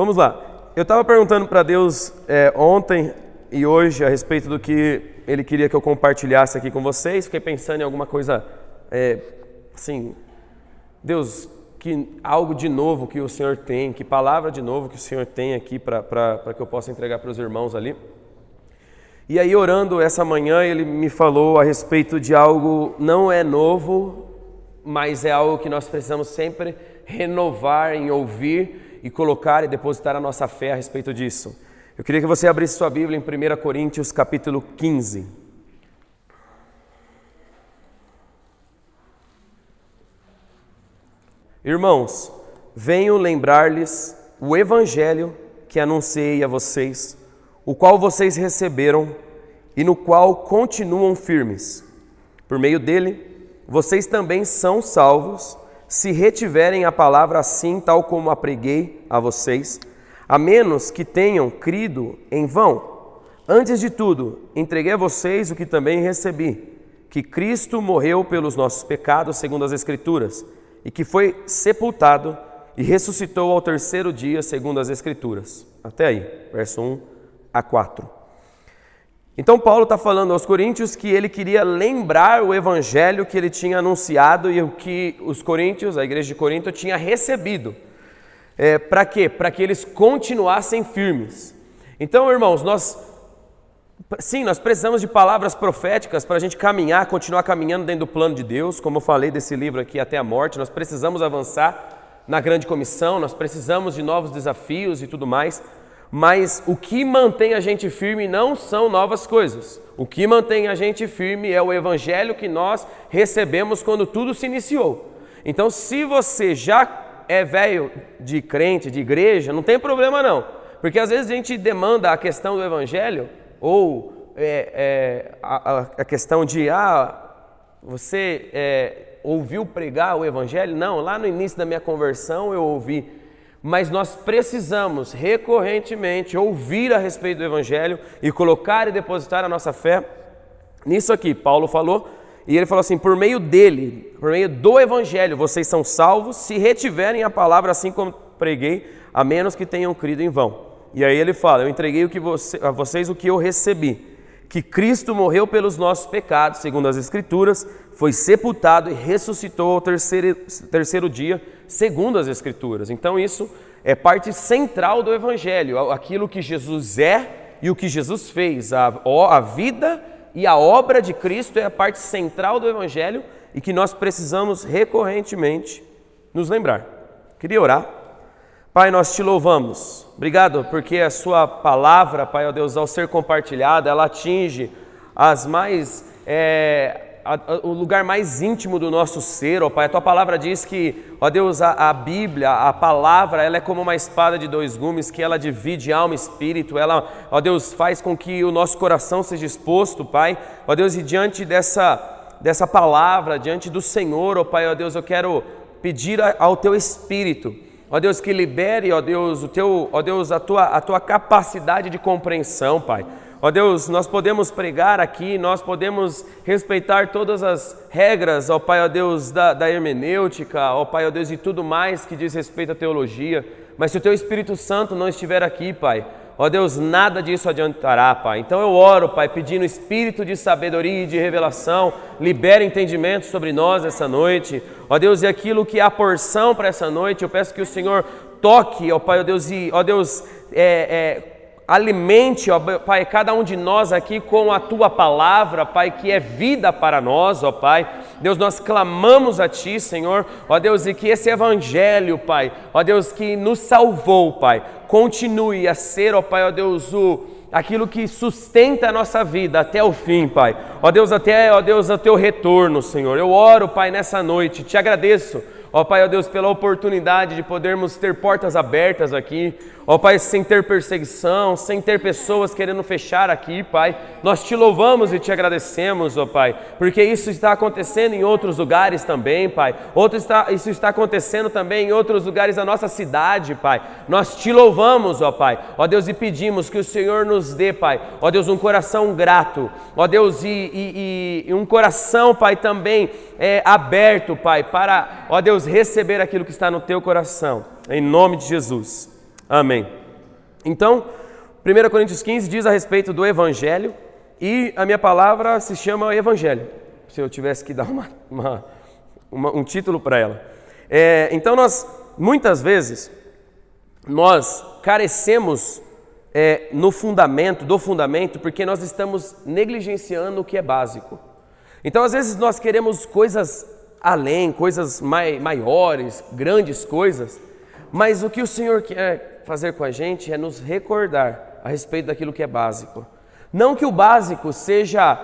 Vamos lá. Eu estava perguntando para Deus é, ontem e hoje a respeito do que Ele queria que eu compartilhasse aqui com vocês. Fiquei pensando em alguma coisa, é, assim, Deus, que algo de novo que o Senhor tem, que palavra de novo que o Senhor tem aqui para que eu possa entregar para os irmãos ali. E aí, orando essa manhã, ele me falou a respeito de algo não é novo, mas é algo que nós precisamos sempre renovar em ouvir e colocar e depositar a nossa fé a respeito disso. Eu queria que você abrisse sua Bíblia em 1 Coríntios capítulo 15. Irmãos, venho lembrar-lhes o evangelho que anunciei a vocês o qual vocês receberam e no qual continuam firmes. Por meio dele, vocês também são salvos, se retiverem a palavra assim, tal como a preguei a vocês, a menos que tenham crido em vão. Antes de tudo, entreguei a vocês o que também recebi: que Cristo morreu pelos nossos pecados, segundo as Escrituras, e que foi sepultado e ressuscitou ao terceiro dia, segundo as Escrituras. Até aí, verso 1 a 4. Então, Paulo está falando aos coríntios que ele queria lembrar o evangelho que ele tinha anunciado e o que os coríntios, a igreja de Corinto, tinha recebido. É, Para quê? Para que eles continuassem firmes. Então, irmãos, nós, sim, nós precisamos de palavras proféticas para a gente caminhar, continuar caminhando dentro do plano de Deus, como eu falei desse livro aqui até a morte. Nós precisamos avançar na grande comissão, nós precisamos de novos desafios e tudo mais. Mas o que mantém a gente firme não são novas coisas. O que mantém a gente firme é o evangelho que nós recebemos quando tudo se iniciou. Então, se você já é velho de crente, de igreja, não tem problema não. Porque às vezes a gente demanda a questão do evangelho, ou é, é, a, a, questão de, ah, você é, ouviu pregar o evangelho? Não, lá no início da minha conversão eu ouvi mas nós precisamos recorrentemente ouvir a respeito do Evangelho e colocar e depositar a nossa fé nisso aqui. Paulo falou, e ele falou assim: por meio dele, por meio do Evangelho, vocês são salvos se retiverem a palavra assim como preguei, a menos que tenham crido em vão. E aí ele fala: Eu entreguei o que você, a vocês o que eu recebi que Cristo morreu pelos nossos pecados, segundo as Escrituras, foi sepultado e ressuscitou ao terceiro, terceiro dia, segundo as Escrituras. Então, isso é parte central do Evangelho, aquilo que Jesus é e o que Jesus fez. A, a vida e a obra de Cristo é a parte central do Evangelho e que nós precisamos recorrentemente nos lembrar. Queria orar. Pai, nós te louvamos. Obrigado porque a sua palavra, Pai, ó Deus, ao ser compartilhada, ela atinge as mais é, a, a, o lugar mais íntimo do nosso ser, ó Pai. A tua palavra diz que, ó Deus, a, a, Bíblia, a palavra, ela é como uma espada de dois gumes que ela divide alma e espírito. Ela, ó Deus, faz com que o nosso coração seja exposto, Pai. Ó Deus, e diante dessa dessa palavra, diante do Senhor, ó Pai, ó Deus, eu quero pedir ao teu espírito Ó Deus, que libere, ó Deus, o teu, ó Deus, a tua, a tua capacidade de compreensão, Pai. Ó Deus, nós podemos pregar aqui, nós podemos respeitar todas as regras, ó Pai, ó Deus, da, da hermenêutica, ó Pai, ó Deus, e tudo mais que diz respeito à teologia, mas se o Teu Espírito Santo não estiver aqui, Pai, Ó Deus, nada disso adiantará, Pai. Então eu oro, Pai, pedindo espírito de sabedoria e de revelação, libera entendimento sobre nós essa noite. Ó Deus, e aquilo que há porção para essa noite, eu peço que o Senhor toque, ó Pai, ó Deus, e ó Deus, é, é Alimente, ó Pai, cada um de nós aqui com a tua palavra, Pai, que é vida para nós, ó Pai. Deus, nós clamamos a Ti, Senhor, ó Deus, e que esse evangelho, Pai, ó Deus, que nos salvou, Pai, continue a ser, ó Pai, ó Deus, o aquilo que sustenta a nossa vida até o fim, Pai. Ó Deus, até, ó Deus, o teu retorno, Senhor. Eu oro, Pai, nessa noite, te agradeço Ó Pai, ó Deus, pela oportunidade de podermos ter portas abertas aqui. Ó Pai, sem ter perseguição, sem ter pessoas querendo fechar aqui, Pai. Nós te louvamos e te agradecemos, ó Pai, porque isso está acontecendo em outros lugares também, Pai. Outro está, isso está acontecendo também em outros lugares da nossa cidade, Pai. Nós te louvamos, ó Pai. Ó Deus, e pedimos que o Senhor nos dê, Pai. Ó Deus, um coração grato. Ó Deus, e, e, e um coração, Pai, também é, aberto, Pai, para, ó Deus, receber aquilo que está no teu coração, em nome de Jesus. Amém. Então, 1 Coríntios 15 diz a respeito do Evangelho e a minha palavra se chama Evangelho, se eu tivesse que dar uma, uma, uma, um título para ela. É, então, nós, muitas vezes, nós carecemos é, no fundamento, do fundamento, porque nós estamos negligenciando o que é básico. Então, às vezes, nós queremos coisas além, coisas mai, maiores, grandes coisas, mas o que o Senhor quer fazer com a gente é nos recordar a respeito daquilo que é básico. Não que o básico seja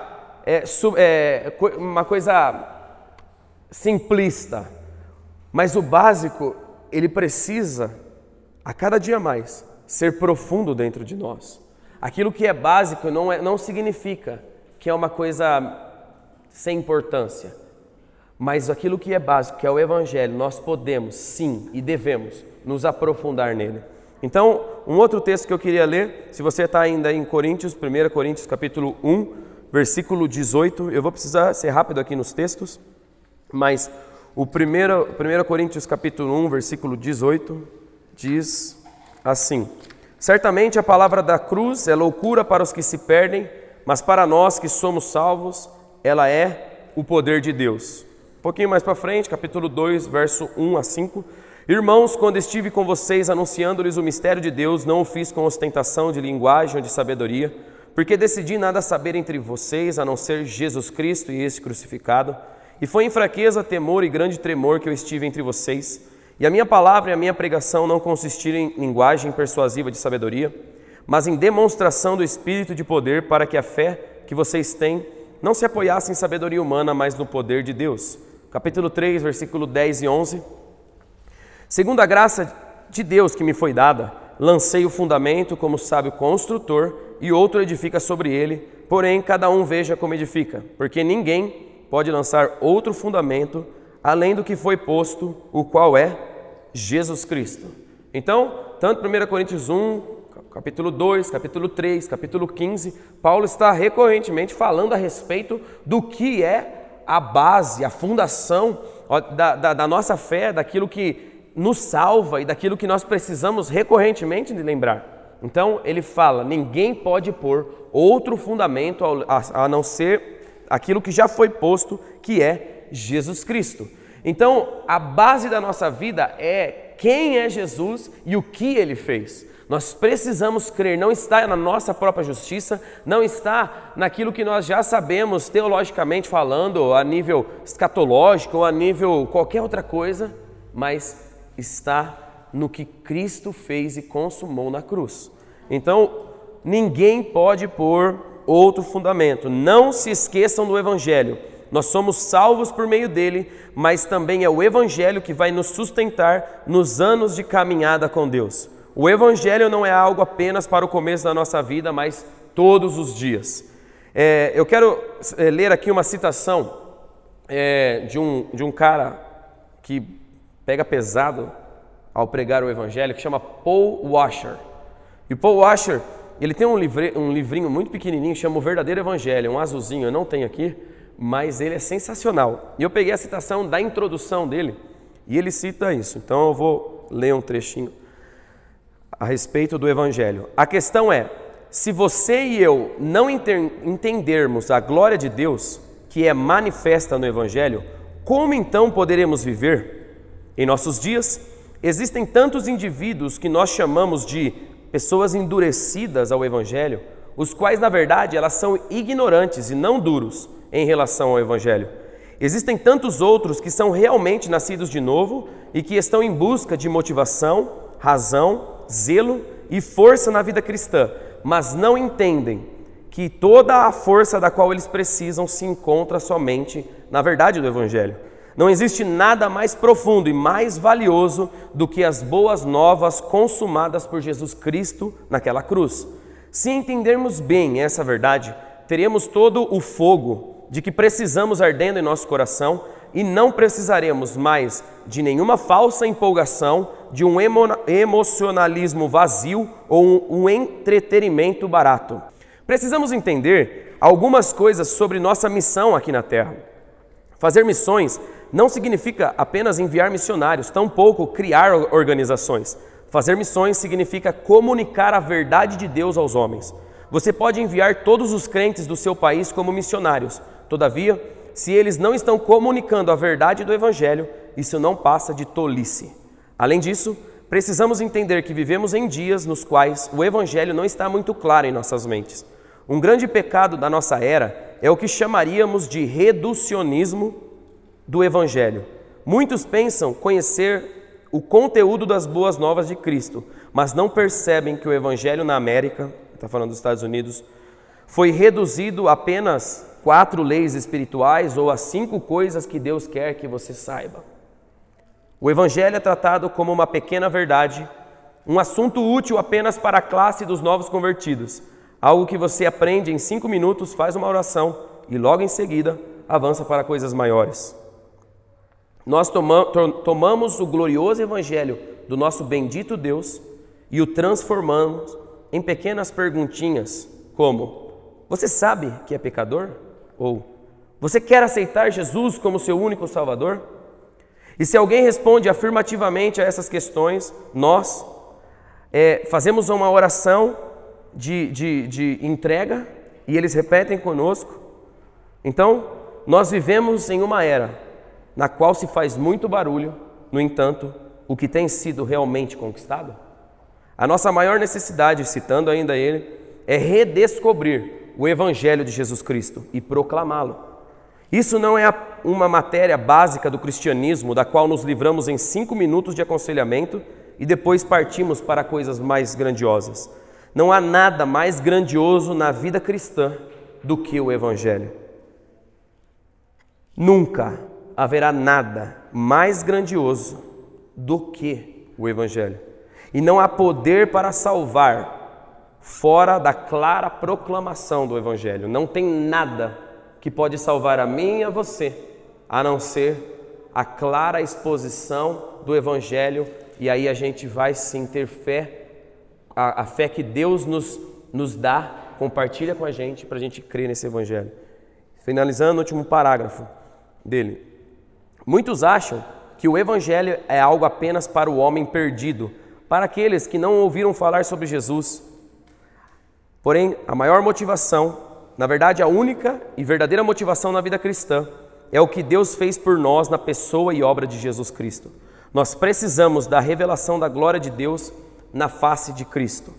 é, é, uma coisa simplista, mas o básico ele precisa a cada dia mais ser profundo dentro de nós. Aquilo que é básico não, é, não significa que é uma coisa sem importância, mas aquilo que é básico, que é o Evangelho, nós podemos sim e devemos nos aprofundar nele. Então, um outro texto que eu queria ler, se você está ainda em Coríntios, 1 Coríntios capítulo 1, versículo 18, eu vou precisar ser rápido aqui nos textos, mas o 1, 1 Coríntios capítulo 1, versículo 18, diz assim: Certamente a palavra da cruz é loucura para os que se perdem, mas para nós que somos salvos, ela é o poder de Deus. Pouquinho mais para frente, capítulo 2, verso 1 a 5. Irmãos, quando estive com vocês anunciando-lhes o mistério de Deus, não o fiz com ostentação de linguagem ou de sabedoria, porque decidi nada saber entre vocês a não ser Jesus Cristo e esse crucificado. E foi em fraqueza, temor e grande tremor que eu estive entre vocês. E a minha palavra e a minha pregação não consistiram em linguagem persuasiva de sabedoria, mas em demonstração do Espírito de poder, para que a fé que vocês têm não se apoiasse em sabedoria humana, mas no poder de Deus. Capítulo 3, versículo 10 e 11. Segundo a graça de Deus que me foi dada, lancei o fundamento como sábio construtor e outro edifica sobre ele, porém cada um veja como edifica, porque ninguém pode lançar outro fundamento além do que foi posto, o qual é Jesus Cristo. Então, tanto 1 Coríntios 1, capítulo 2, capítulo 3, capítulo 15, Paulo está recorrentemente falando a respeito do que é a base, a fundação da, da, da nossa fé, daquilo que nos salva e daquilo que nós precisamos recorrentemente de lembrar. Então ele fala: ninguém pode pôr outro fundamento a, não ser aquilo que já foi posto, que é Jesus Cristo. Então a base da nossa vida é quem é Jesus e o que ele fez. Nós precisamos crer, não está na nossa própria justiça, não está naquilo que nós já sabemos teologicamente falando, a nível escatológico a nível qualquer outra coisa, mas está no que Cristo fez e consumou na cruz. Então, ninguém pode pôr outro fundamento. Não se esqueçam do Evangelho. Nós somos salvos por meio dele, mas também é o Evangelho que vai nos sustentar nos anos de caminhada com Deus. O Evangelho não é algo apenas para o começo da nossa vida, mas todos os dias. É, eu quero é, ler aqui uma citação é, de, um, de um cara que pega pesado ao pregar o evangelho, que chama Paul Washer. E Paul Washer, ele tem um, livre, um livrinho muito pequenininho, chama O Verdadeiro Evangelho, um azulzinho, eu não tenho aqui, mas ele é sensacional. E eu peguei a citação da introdução dele, e ele cita isso. Então eu vou ler um trechinho a respeito do evangelho. A questão é: se você e eu não entendermos a glória de Deus, que é manifesta no evangelho, como então poderemos viver? Em nossos dias, existem tantos indivíduos que nós chamamos de pessoas endurecidas ao Evangelho, os quais, na verdade, elas são ignorantes e não duros em relação ao Evangelho. Existem tantos outros que são realmente nascidos de novo e que estão em busca de motivação, razão, zelo e força na vida cristã, mas não entendem que toda a força da qual eles precisam se encontra somente na verdade do Evangelho. Não existe nada mais profundo e mais valioso do que as boas novas consumadas por Jesus Cristo naquela cruz. Se entendermos bem essa verdade, teremos todo o fogo de que precisamos ardendo em nosso coração e não precisaremos mais de nenhuma falsa empolgação, de um emo emocionalismo vazio ou um, um entretenimento barato. Precisamos entender algumas coisas sobre nossa missão aqui na Terra. Fazer missões não significa apenas enviar missionários, tampouco criar organizações. Fazer missões significa comunicar a verdade de Deus aos homens. Você pode enviar todos os crentes do seu país como missionários. Todavia, se eles não estão comunicando a verdade do Evangelho, isso não passa de tolice. Além disso, precisamos entender que vivemos em dias nos quais o Evangelho não está muito claro em nossas mentes. Um grande pecado da nossa era é o que chamaríamos de reducionismo do Evangelho. Muitos pensam conhecer o conteúdo das boas novas de Cristo, mas não percebem que o Evangelho na América, está falando dos Estados Unidos, foi reduzido a apenas quatro leis espirituais ou as cinco coisas que Deus quer que você saiba. O Evangelho é tratado como uma pequena verdade, um assunto útil apenas para a classe dos novos convertidos, algo que você aprende em cinco minutos, faz uma oração e logo em seguida avança para coisas maiores. Nós tomamos o glorioso Evangelho do nosso bendito Deus e o transformamos em pequenas perguntinhas, como: Você sabe que é pecador? Ou você quer aceitar Jesus como seu único Salvador? E se alguém responde afirmativamente a essas questões, nós é, fazemos uma oração de, de, de entrega e eles repetem conosco. Então, nós vivemos em uma era na qual se faz muito barulho, no entanto, o que tem sido realmente conquistado? A nossa maior necessidade, citando ainda ele, é redescobrir o Evangelho de Jesus Cristo e proclamá-lo. Isso não é uma matéria básica do cristianismo, da qual nos livramos em cinco minutos de aconselhamento e depois partimos para coisas mais grandiosas. Não há nada mais grandioso na vida cristã do que o Evangelho. Nunca haverá nada mais grandioso do que o Evangelho. E não há poder para salvar fora da clara proclamação do Evangelho. Não tem nada que pode salvar a mim e a você, a não ser a clara exposição do Evangelho, e aí a gente vai sim ter fé, a, a fé que Deus nos, nos dá, compartilha com a gente para a gente crer nesse Evangelho. Finalizando o último parágrafo dele. Muitos acham que o Evangelho é algo apenas para o homem perdido, para aqueles que não ouviram falar sobre Jesus Porém, a maior motivação, na verdade, a única e verdadeira motivação na vida cristã é o que Deus fez por nós na pessoa e obra de Jesus Cristo. Nós precisamos da revelação da glória de Deus na face de Cristo.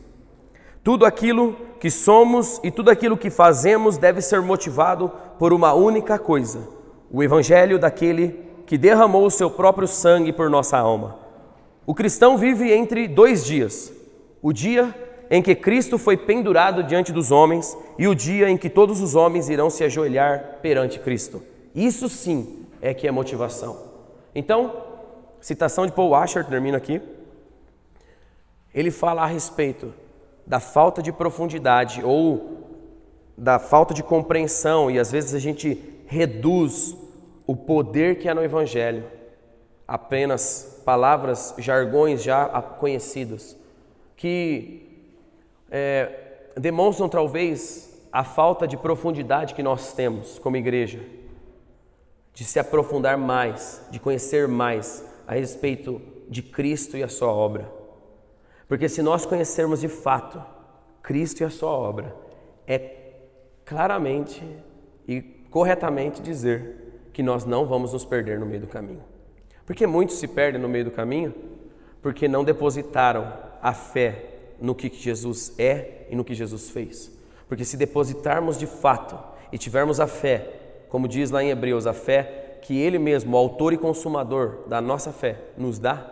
Tudo aquilo que somos e tudo aquilo que fazemos deve ser motivado por uma única coisa: o Evangelho daquele que derramou o seu próprio sangue por nossa alma. O cristão vive entre dois dias: o dia em que Cristo foi pendurado diante dos homens e o dia em que todos os homens irão se ajoelhar perante Cristo. Isso sim é que é motivação. Então, citação de Paul Washer, termino aqui. Ele fala a respeito da falta de profundidade ou da falta de compreensão e às vezes a gente reduz o poder que há no Evangelho apenas palavras, jargões já conhecidos, que é, demonstram talvez a falta de profundidade que nós temos como igreja, de se aprofundar mais, de conhecer mais a respeito de Cristo e a sua obra. Porque se nós conhecermos de fato Cristo e a sua obra, é claramente e corretamente dizer que nós não vamos nos perder no meio do caminho. Porque muitos se perdem no meio do caminho porque não depositaram a fé no que Jesus é e no que Jesus fez. Porque se depositarmos de fato e tivermos a fé, como diz lá em Hebreus, a fé que Ele mesmo, o autor e consumador da nossa fé, nos dá,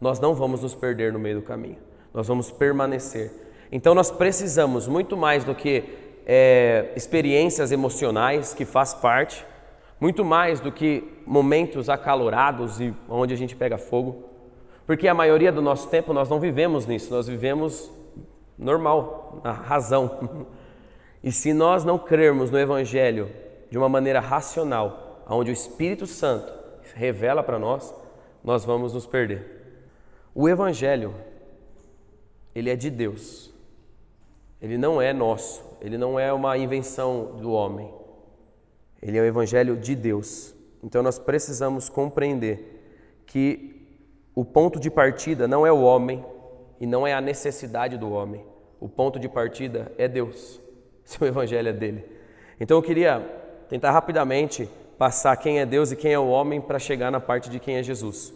nós não vamos nos perder no meio do caminho, nós vamos permanecer. Então nós precisamos muito mais do que é, experiências emocionais, que faz parte, muito mais do que momentos acalorados e onde a gente pega fogo, porque a maioria do nosso tempo nós não vivemos nisso, nós vivemos normal, na razão. E se nós não crermos no Evangelho de uma maneira racional, onde o Espírito Santo revela para nós, nós vamos nos perder. O Evangelho, ele é de Deus, ele não é nosso, ele não é uma invenção do homem, ele é o Evangelho de Deus. Então nós precisamos compreender que o ponto de partida não é o homem, e não é a necessidade do homem. O ponto de partida é Deus, se o evangelho é dele. Então eu queria tentar rapidamente passar quem é Deus e quem é o homem para chegar na parte de quem é Jesus.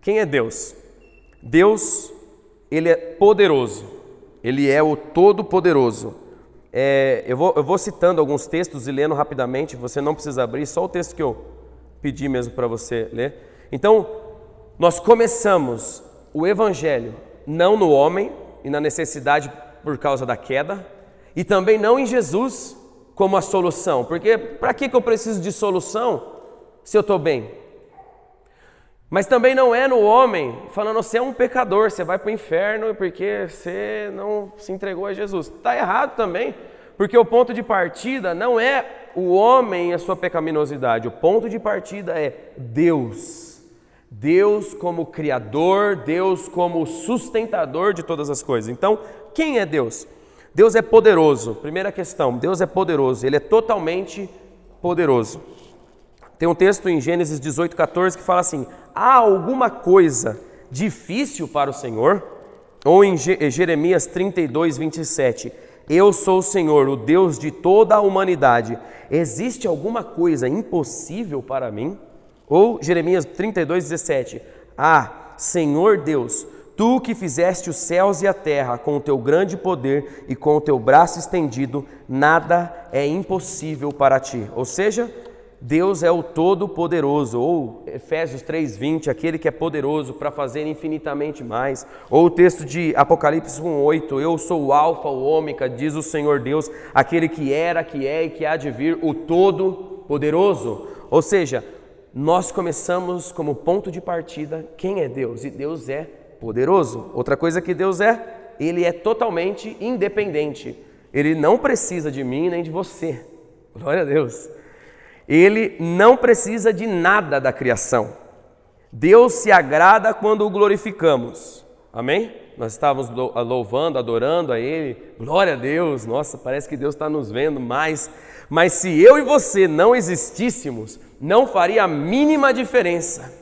Quem é Deus? Deus, ele é poderoso, ele é o Todo-Poderoso. É, eu, vou, eu vou citando alguns textos e lendo rapidamente, você não precisa abrir, só o texto que eu pedi mesmo para você ler. Então, nós começamos o Evangelho não no homem e na necessidade por causa da queda, e também não em Jesus como a solução, porque para que, eu preciso de solução se eu estou bem? Mas também não é no homem falando você é um pecador, você vai para o inferno porque você não se entregou a Jesus. Está errado também, porque o ponto de partida não é o homem e a sua pecaminosidade, o ponto de partida é Deus. Deus como Criador, Deus como sustentador de todas as coisas. Então, quem é Deus? Deus é poderoso. Primeira questão: Deus é poderoso, Ele é totalmente poderoso. Tem um texto em Gênesis 18, 14 que fala assim: há alguma coisa difícil para o Senhor? Ou em Jeremias 32, 27, eu sou o Senhor, o Deus de toda a humanidade. Existe alguma coisa impossível para mim? Ou Jeremias 32, 17, ah, Senhor Deus, tu que fizeste os céus e a terra com o teu grande poder e com o teu braço estendido, nada é impossível para ti. Ou seja, Deus é o Todo-Poderoso, ou Efésios 3,20, aquele que é poderoso para fazer infinitamente mais, ou o texto de Apocalipse 1,8, eu sou o Alfa, o Ômega, diz o Senhor Deus, aquele que era, que é e que há de vir, o Todo-Poderoso. Ou seja, nós começamos como ponto de partida quem é Deus, e Deus é poderoso. Outra coisa que Deus é, ele é totalmente independente, ele não precisa de mim nem de você. Glória a Deus. Ele não precisa de nada da criação. Deus se agrada quando o glorificamos. Amém? Nós estávamos louvando, adorando a Ele. Glória a Deus. Nossa, parece que Deus está nos vendo mais. Mas se eu e você não existíssemos, não faria a mínima diferença.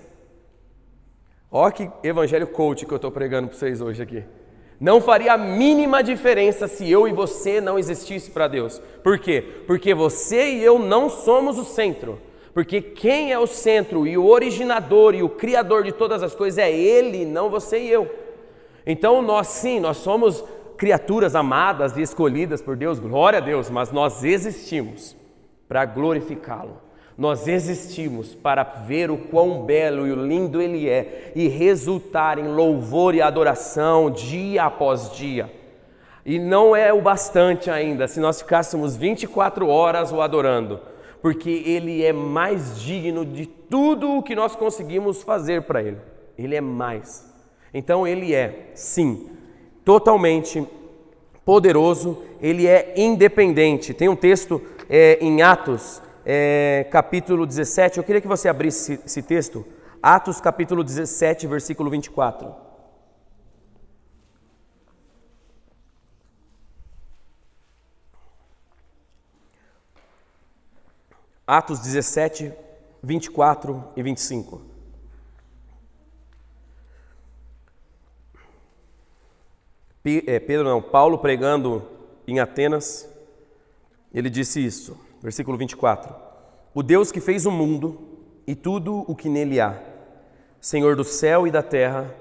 Olha que evangelho coach que eu estou pregando para vocês hoje aqui. Não faria a mínima diferença se eu e você não existisse para Deus. Por quê? Porque você e eu não somos o centro. Porque quem é o centro e o originador e o criador de todas as coisas é Ele, não você e eu. Então nós sim, nós somos criaturas amadas e escolhidas por Deus, glória a Deus, mas nós existimos para glorificá-lo. Nós existimos para ver o quão belo e lindo Ele é e resultar em louvor e adoração dia após dia. E não é o bastante ainda se nós ficássemos 24 horas o adorando, porque Ele é mais digno de tudo o que nós conseguimos fazer para Ele. Ele é mais. Então Ele é, sim, totalmente poderoso, Ele é independente. Tem um texto é, em Atos é, capítulo 17, eu queria que você abrisse esse, texto, Atos capítulo 17, versículo 24. Atos 17, 24 e 25. Pedro não, Paulo pregando em Atenas, ele disse isso. Versículo 24: O Deus que fez o mundo e tudo o que nele há, Senhor do céu e da terra,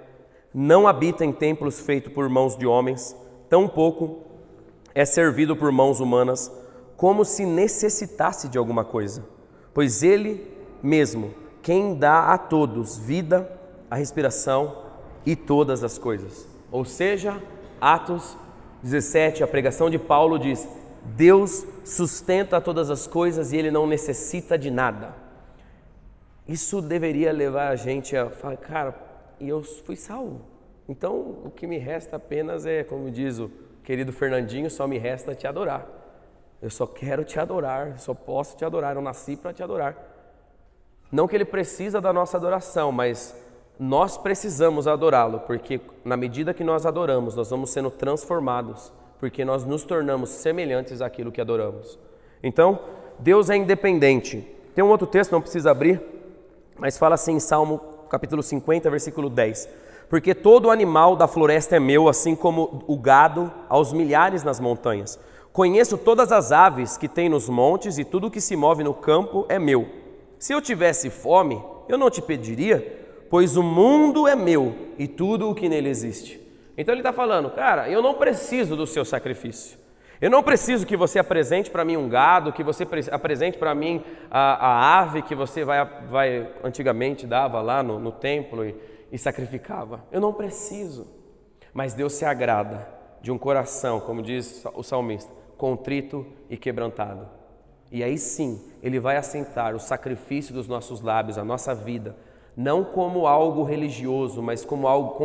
não habita em templos feitos por mãos de homens, tampouco é servido por mãos humanas, como se necessitasse de alguma coisa, pois Ele mesmo, quem dá a todos vida, a respiração e todas as coisas. Ou seja, Atos 17, a pregação de Paulo diz: Deus sustenta todas as coisas e Ele não necessita de nada. Isso deveria levar a gente a falar, cara, e eu fui salvo. Então o que me resta apenas é, como diz o querido Fernandinho, só me resta te adorar. Eu só quero te adorar, só posso te adorar, eu nasci para te adorar. Não que ele precisa da nossa adoração, mas nós precisamos adorá-lo, porque na medida que nós adoramos, nós vamos sendo transformados porque nós nos tornamos semelhantes àquilo que adoramos. Então, Deus é independente. Tem um outro texto, não precisa abrir, mas fala assim em Salmo capítulo 50, versículo 10. porque todo animal da floresta é meu, assim como o gado aos milhares nas montanhas. Conheço todas as aves que tem nos montes e tudo que se move no campo é meu. Se eu tivesse fome, eu não te pediria, pois o mundo é meu e tudo o que nele existe. Então ele está falando, cara, eu não preciso do seu sacrifício. Eu não preciso que você apresente para mim um gado, que você apresente para mim a, a, ave que você vai, vai antigamente dava lá no, no templo e, e sacrificava. Eu não preciso. Mas Deus se agrada de um coração, como diz o salmista, contrito e quebrantado. E aí sim, Ele vai assentar o sacrifício dos nossos lábios, a nossa vida, não como algo religioso, mas como algo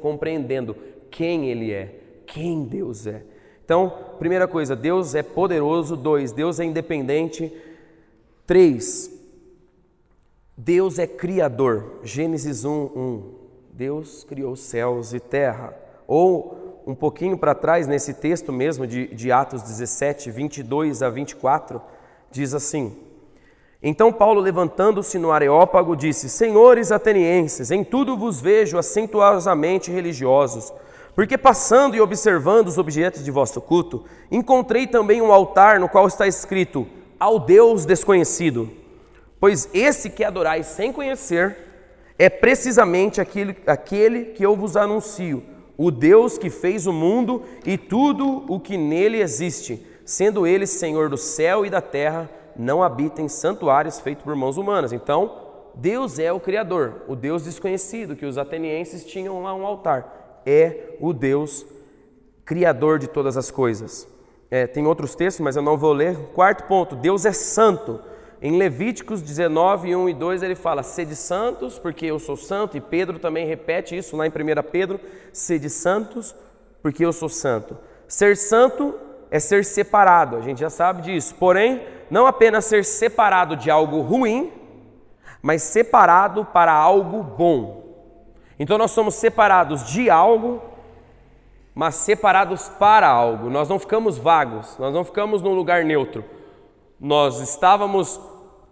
compreendendo quem Ele é, quem Deus é. Então, primeira coisa, Deus é poderoso. Dois, Deus é independente. Três, Deus é criador. Gênesis 1, 1. Deus criou céus e terra. Ou um pouquinho para trás, nesse texto mesmo de, de Atos 17, 22 a 24, diz assim: Então Paulo, levantando-se no Areópago, disse: Senhores atenienses, em tudo vos vejo acentuosamente religiosos. Porque passando e observando os objetos de vosso culto, encontrei também um altar no qual está escrito: Ao Deus desconhecido. Pois esse que adorais sem conhecer é precisamente aquele, aquele que eu vos anuncio, o Deus que fez o mundo e tudo o que nele existe, sendo ele Senhor do céu e da terra, não habita em santuários feitos por mãos humanas. Então, Deus é o Criador, o Deus desconhecido, que os atenienses tinham lá um altar. É o Deus Criador de todas as coisas. É, tem outros textos, mas eu não vou ler. Quarto ponto: Deus é santo. Em Levíticos 19, 1 e 2, ele fala: Sede santos, porque eu sou santo. E Pedro também repete isso lá em 1 Pedro: Sede santos, porque eu sou santo. Ser santo é ser separado, a gente já sabe disso. Porém, não apenas ser separado de algo ruim, mas separado para algo bom. Então nós somos separados de algo, mas separados para algo. Nós não ficamos vagos, nós não ficamos num lugar neutro. Nós estávamos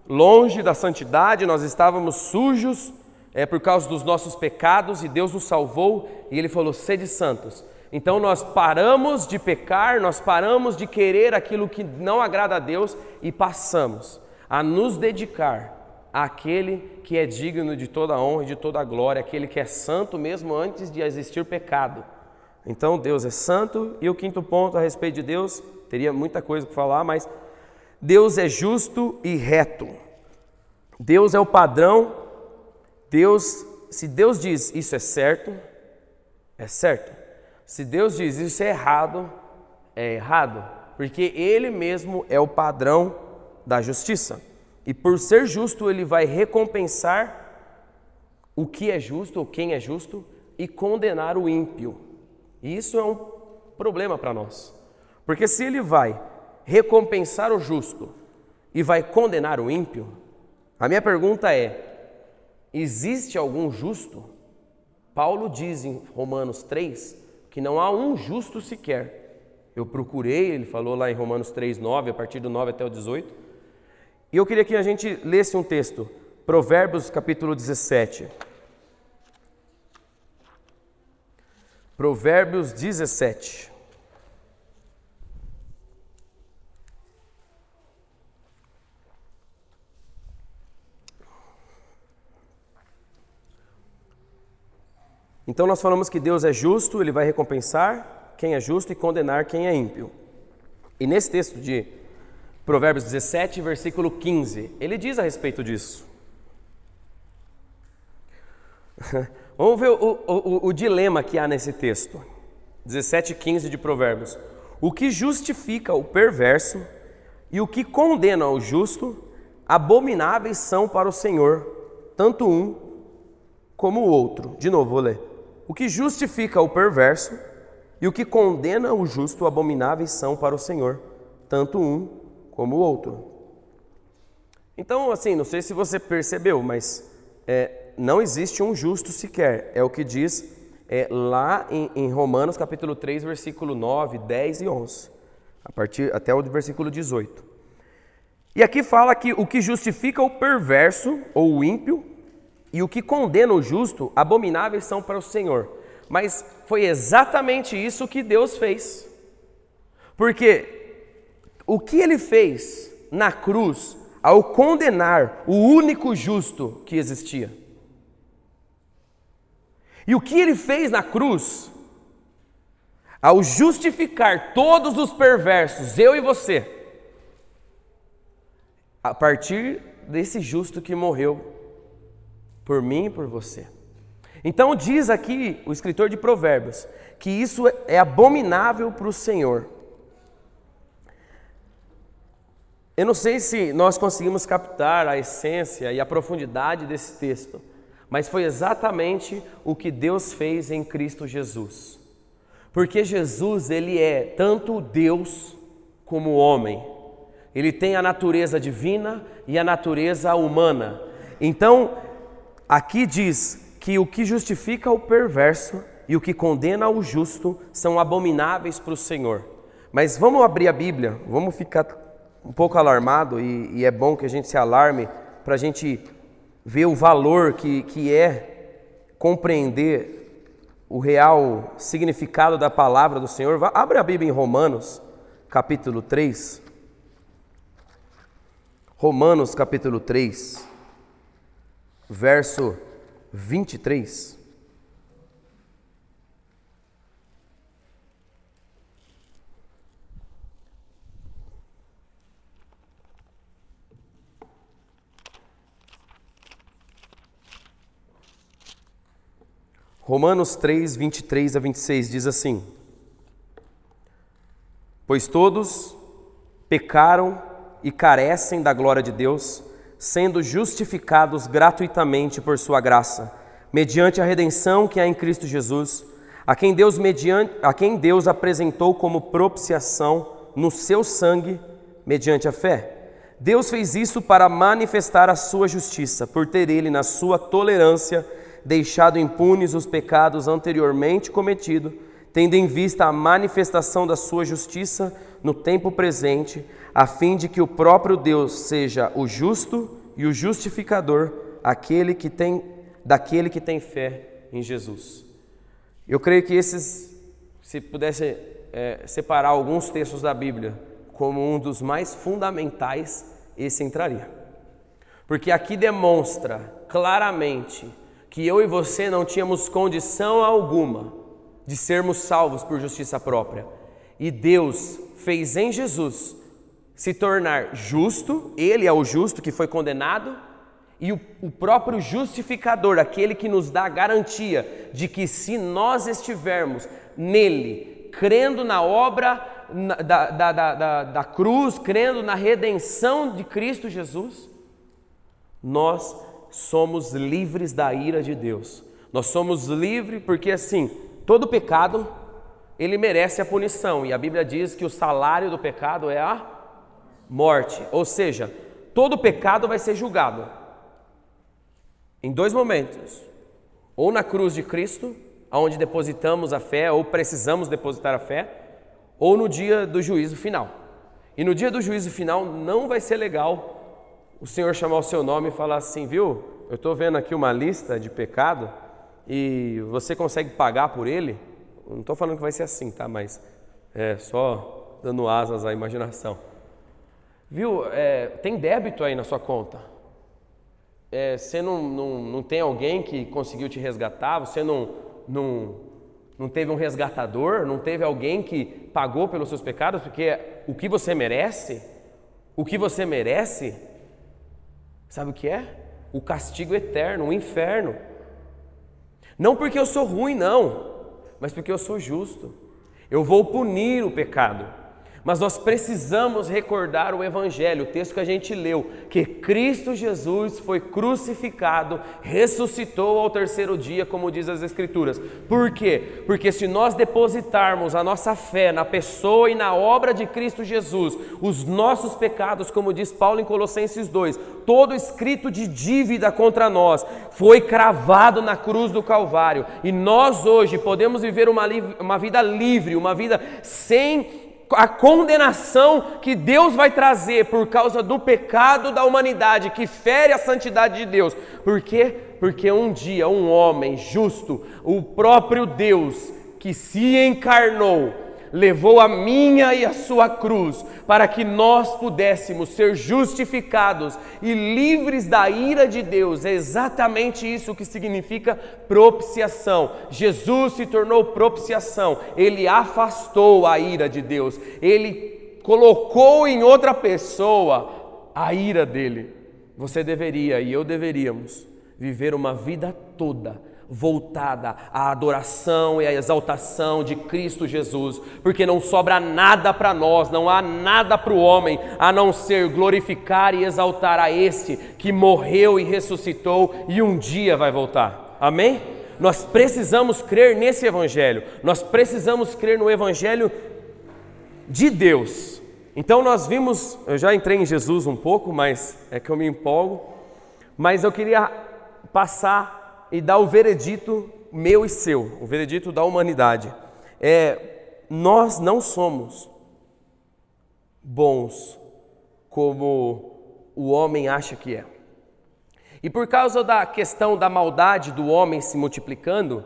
longe da santidade, nós estávamos sujos é, por causa dos nossos pecados e Deus nos salvou e Ele falou: sede santos. Então nós paramos de pecar, nós paramos de querer aquilo que não agrada a Deus e passamos a nos dedicar àquele que é digno de toda a honra e de toda a glória, aquele que é santo mesmo antes de existir pecado. Então Deus é santo e o quinto ponto a respeito de Deus, teria muita coisa para falar, mas Deus é justo e reto. Deus é o padrão. Deus, se Deus diz isso é certo, é certo. Se Deus diz isso é errado, é errado, porque ele mesmo é o padrão da justiça. E por ser justo, ele vai recompensar o que é justo ou quem é justo e condenar o ímpio. E isso é um problema para nós. Porque se ele vai recompensar o justo e vai condenar o ímpio? A minha pergunta é: existe algum justo? Paulo diz em Romanos 3 que não há um justo sequer. Eu procurei, ele falou lá em Romanos 3, 9, a partir do 9 até o 18. E eu queria que a gente lesse um texto, Provérbios capítulo 17. Provérbios 17. Então nós falamos que Deus é justo, ele vai recompensar quem é justo e condenar quem é ímpio. E nesse texto de Provérbios 17, versículo 15, ele diz a respeito disso. Vamos ver o, o, o, dilema que há nesse texto. 17, 15 de Provérbios. O que justifica o perverso e o que condena o justo, abomináveis são para o Senhor, tanto um como o outro. De novo, vou ler. O que justifica o perverso e o que condena o justo abomináveis são para o Senhor, tanto um como o outro. Então, assim, não sei se você percebeu, mas é, não existe um justo sequer. É o que diz é, lá em, em, Romanos capítulo 3, versículo 9, 10 e 11, a partir, até o versículo 18. E aqui fala que o que justifica o perverso ou o ímpio e o que condena o justo, abomináveis são para o Senhor. Mas foi exatamente isso que Deus fez. Porque o que ele fez na cruz ao condenar o único justo que existia? E o que ele fez na cruz ao justificar todos os perversos, eu e você, a partir desse justo que morreu por mim e por você. Então diz aqui o escritor de Provérbios que isso é abominável para o Senhor. Eu não sei se nós conseguimos captar a essência e a profundidade desse texto, mas foi exatamente o que Deus fez em Cristo Jesus. Porque Jesus, ele é tanto Deus como homem. Ele tem a natureza divina e a natureza humana. Então, Aqui diz que o que justifica o perverso e o que condena o justo são abomináveis para o Senhor. Mas vamos abrir a Bíblia, vamos ficar um pouco alarmado e, e é bom que a gente se alarme para a gente ver o valor que, que é compreender o real significado da palavra do Senhor. Abre a Bíblia em Romanos, capítulo 3. Romanos, capítulo 3 verso 23. Romanos 3, 23 a 26 diz assim: Pois todos pecaram e carecem da glória de Deus, sendo justificados gratuitamente por sua graça, mediante a redenção que há em Cristo Jesus, a quem Deus mediante, a quem Deus apresentou como propiciação no seu sangue mediante a fé. Deus fez isso para manifestar a sua justiça, por ter ele na sua tolerância deixado impunes os pecados anteriormente cometidos, tendo em vista a manifestação da sua justiça no tempo presente, a fim de que o próprio Deus seja o justo e o justificador, aquele que tem daquele que tem fé em Jesus. Eu creio que esses, se pudesse é, separar alguns textos da Bíblia como um dos mais fundamentais, esse entraria. Porque aqui demonstra claramente que eu e você não tínhamos condição alguma de sermos salvos por justiça própria. E Deus fez em Jesus se tornar justo, ele é o justo que foi condenado, e o, o, próprio justificador, aquele que nos dá a garantia de que se nós estivermos nele, crendo na obra na, da, da, da, da cruz, crendo na redenção de Cristo Jesus, nós somos livres da ira de Deus. Nós somos livres porque assim, todo pecado ele merece a punição, e a Bíblia diz que o salário do pecado é a morte. Ou seja, todo pecado vai ser julgado em dois momentos: ou na cruz de Cristo, onde depositamos a fé, ou precisamos depositar a fé, ou no dia do juízo final. E no dia do juízo final não vai ser legal o Senhor chamar o seu nome e falar assim, viu? Eu estou vendo aqui uma lista de pecado e você consegue pagar por ele? Não estou falando que vai ser assim, tá? Mas é só dando asas à imaginação. Viu, é, tem débito aí na sua conta. É, você não, não, não tem alguém que conseguiu te resgatar, você não, não, não teve um resgatador, não teve alguém que pagou pelos seus pecados, porque o que você merece, o que você merece, sabe o que é? O castigo eterno, o inferno. Não porque eu sou ruim, não, mas porque eu sou justo. Eu vou punir o pecado. Mas nós precisamos recordar o Evangelho, o texto que a gente leu, que Cristo Jesus foi crucificado, ressuscitou ao terceiro dia, como diz as Escrituras. Por quê? Porque se nós depositarmos a nossa fé na pessoa e na obra de Cristo Jesus, os nossos pecados, como diz Paulo em Colossenses 2, todo escrito de dívida contra nós, foi cravado na cruz do Calvário. E nós hoje podemos viver uma, uma vida livre, uma vida sem a condenação que Deus vai trazer por causa do pecado da humanidade, que fere a santidade de Deus. Por quê? Porque um dia um homem justo, o próprio Deus, que se encarnou, levou a minha e a sua cruz, para que nós pudéssemos ser justificados e livres da ira de Deus. É exatamente isso que significa propiciação. Jesus se tornou propiciação, ele afastou a ira de Deus, ele colocou em outra pessoa a ira dele. Você deveria e eu deveríamos viver uma vida toda voltada à adoração e à exaltação de Cristo Jesus, porque não sobra nada para nós, não há nada para o homem a não ser glorificar e exaltar a esse que morreu e ressuscitou e um dia vai voltar. Amém? Nós precisamos crer nesse evangelho. Nós precisamos crer no evangelho de Deus. Então nós vimos, eu já entrei em Jesus um pouco, mas é que eu me empolgo, mas eu queria passar e dar o veredito meu e seu, o veredito da humanidade. É, nós não somos bons como o homem acha que é. E por causa da questão da maldade do homem se multiplicando,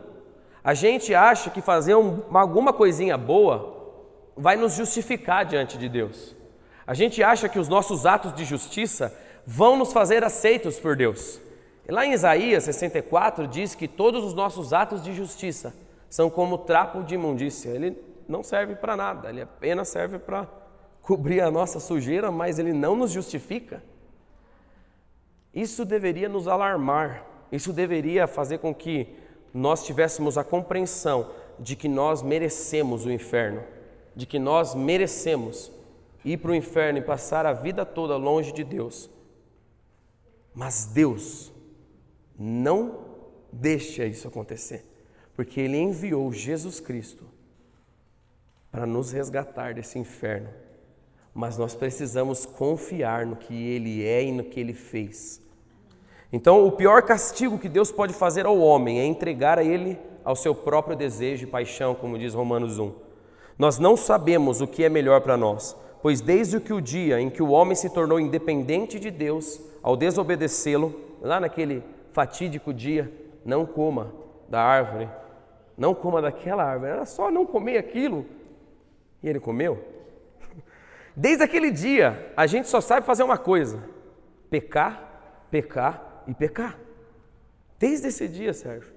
a gente acha que fazer um, alguma coisinha boa vai nos justificar diante de Deus. A gente acha que os nossos atos de justiça vão nos fazer aceitos por Deus. Lá em Isaías 64 diz que todos os nossos atos de justiça são como trapo de imundícia. Ele não serve para nada, ele apenas serve para cobrir a nossa sujeira, mas ele não nos justifica. Isso deveria nos alarmar, isso deveria fazer com que nós tivéssemos a compreensão de que nós merecemos o inferno, de que nós merecemos ir para o inferno e passar a vida toda longe de Deus. Mas Deus não deixa isso acontecer, porque Ele enviou Jesus Cristo para nos resgatar desse inferno. Mas nós precisamos confiar no que Ele é e no que Ele fez. Então, o pior castigo que Deus pode fazer ao homem é entregar a Ele ao seu próprio desejo e paixão, como diz Romanos 1. Nós não sabemos o que é melhor para nós, pois desde que o dia em que o homem se tornou independente de Deus, ao desobedecê-lo, lá naquele fatídico dia, não coma da árvore, não coma daquela árvore, era só não comer aquilo. E ele comeu. Desde aquele dia, a gente só sabe fazer uma coisa: pecar, pecar e pecar. Desde esse dia, Sérgio.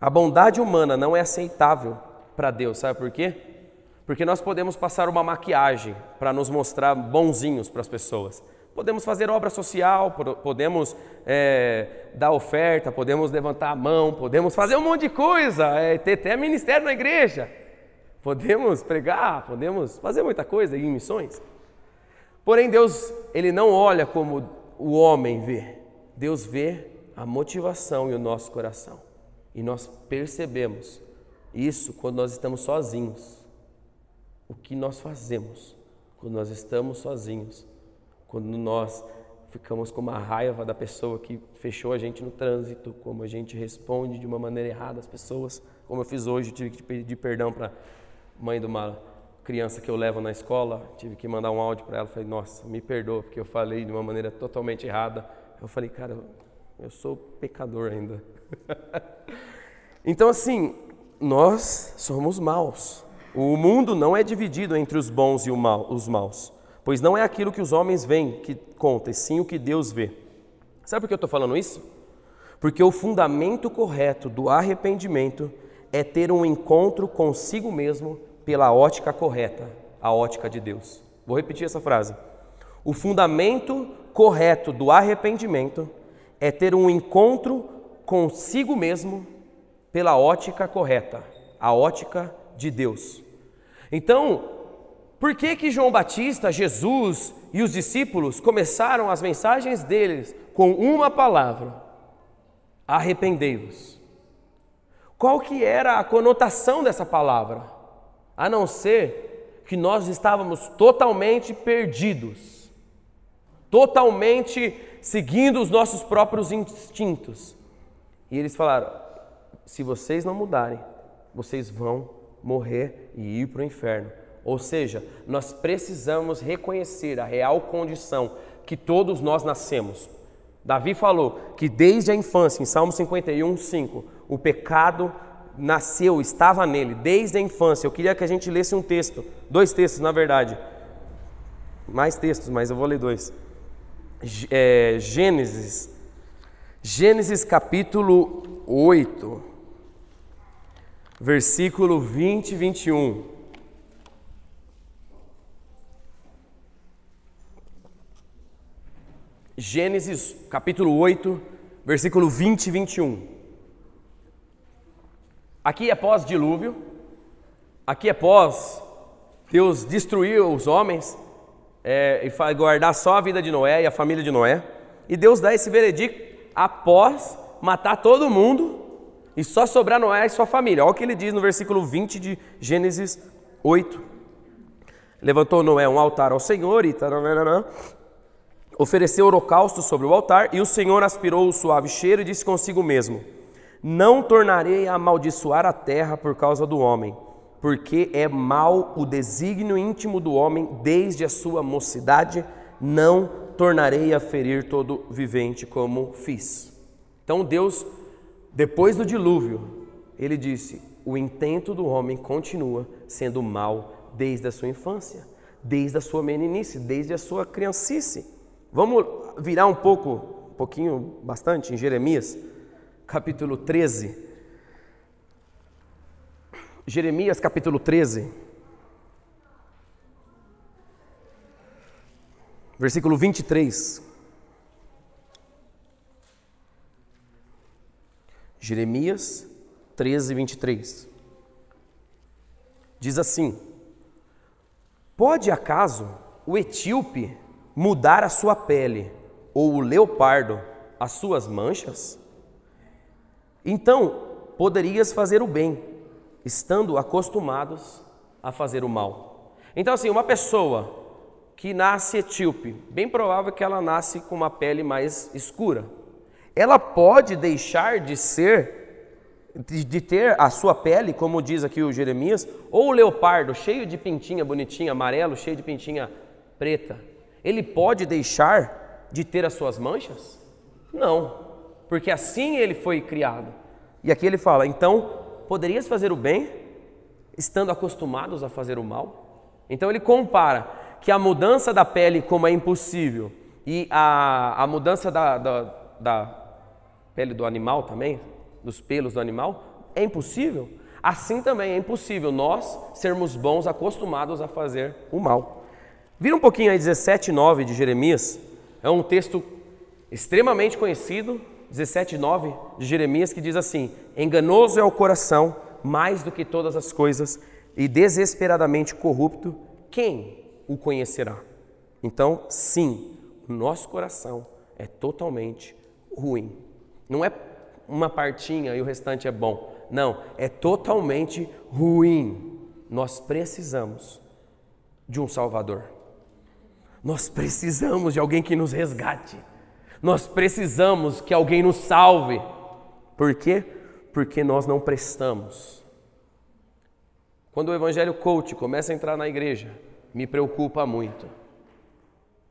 A bondade humana não é aceitável para Deus, sabe por quê? Porque nós podemos passar uma maquiagem para nos mostrar bonzinhos para as pessoas. Podemos fazer obra social, podemos é, dar oferta, podemos levantar a mão, podemos fazer um monte de coisa, é, ter até ministério na igreja, podemos pregar, podemos fazer muita coisa em missões. Porém, Deus, Ele não olha como o homem vê, Deus vê a motivação e o nosso coração. E nós percebemos isso quando nós estamos sozinhos. O que nós fazemos quando nós estamos sozinhos quando nós ficamos com uma raiva da pessoa que fechou a gente no trânsito, como a gente responde de uma maneira errada às pessoas, como eu fiz hoje, tive que pedir perdão para mãe de uma criança que eu levo na escola, tive que mandar um áudio para ela, falei, nossa, me perdoa, porque eu falei de uma maneira totalmente errada. Eu falei, cara, eu sou pecador ainda. então, assim, nós somos maus. O mundo não é dividido entre os bons e os maus. Pois não é aquilo que os homens veem que conta, e sim o que Deus vê. Sabe por que eu estou falando isso? Porque o fundamento correto do arrependimento é ter um encontro consigo mesmo pela ótica correta, a ótica de Deus. Vou repetir essa frase. O fundamento correto do arrependimento é ter um encontro consigo mesmo pela ótica correta, a ótica de Deus. Então, por que, que João Batista, Jesus e os discípulos começaram as mensagens deles com uma palavra: arrependei-vos? Qual que era a conotação dessa palavra? A não ser que nós estávamos totalmente perdidos, totalmente seguindo os nossos próprios instintos. E eles falaram: se vocês não mudarem, vocês vão morrer e ir para o inferno. Ou seja, nós precisamos reconhecer a real condição que todos nós nascemos. Davi falou que desde a infância, em Salmo 51, 5, o pecado nasceu, estava nele, desde a infância. Eu queria que a gente lesse um texto, dois textos na verdade, mais textos, mas eu vou ler dois. É, Gênesis, Gênesis capítulo 8, versículo 20 e 21. Gênesis capítulo 8, versículo 20 e 21. Aqui é pós-dilúvio, aqui é pós Deus destruir os homens é, e guardar só a vida de Noé e a família de Noé. E Deus dá esse veredicto após matar todo mundo e só sobrar Noé e sua família. Olha o que ele diz no versículo 20 de Gênesis 8. Levantou Noé um altar ao Senhor e taranana, ofereceu holocausto sobre o altar, e o Senhor aspirou o suave cheiro e disse consigo mesmo: Não tornarei a amaldiçoar a terra por causa do homem, porque é mau o desígnio íntimo do homem desde a sua mocidade, não tornarei a ferir todo vivente como fiz. Então Deus, depois do dilúvio, ele disse: o intento do homem continua sendo mau desde a sua infância, desde a sua meninice, desde a sua criancice. Vamos virar um pouco, um pouquinho, bastante, em Jeremias, capítulo 13. Jeremias, capítulo 13. Versículo 23. Jeremias 13, 23. Diz assim: Pode acaso o etíope mudar a sua pele, ou o leopardo as suas manchas? Então poderias fazer o bem, estando acostumados a fazer o mal. Então, assim, uma pessoa que nasce etíope, bem provável que ela nasce com uma pele mais escura. Ela pode deixar de ser, de, ter a sua pele, como diz aqui o Jeremias, ou o leopardo, cheio de pintinha bonitinha, amarelo, cheio de pintinha preta ele pode deixar de ter as suas manchas? Não, porque assim ele foi criado. E aqui ele fala: então, poderias fazer o bem estando acostumados a fazer o mal? Então ele compara que a mudança da pele, como é impossível, e a, a mudança da, da, da pele do animal também, dos pelos do animal, é impossível. Assim também é impossível nós sermos bons acostumados a fazer o mal. Vira um pouquinho aí 17, 9 de Jeremias. É um texto extremamente conhecido, 17, 9 de Jeremias, que diz assim: Enganoso é o coração mais do que todas as coisas, e desesperadamente corrupto, quem o conhecerá? Então, sim, o nosso coração é totalmente ruim. Não é uma partinha e o restante é bom. Não, é totalmente ruim. Nós precisamos de um Salvador. Nós precisamos de alguém que nos resgate. Nós precisamos que alguém nos salve. Por quê? Porque nós não prestamos. Quando o evangelho coach começa a entrar na igreja, me preocupa muito.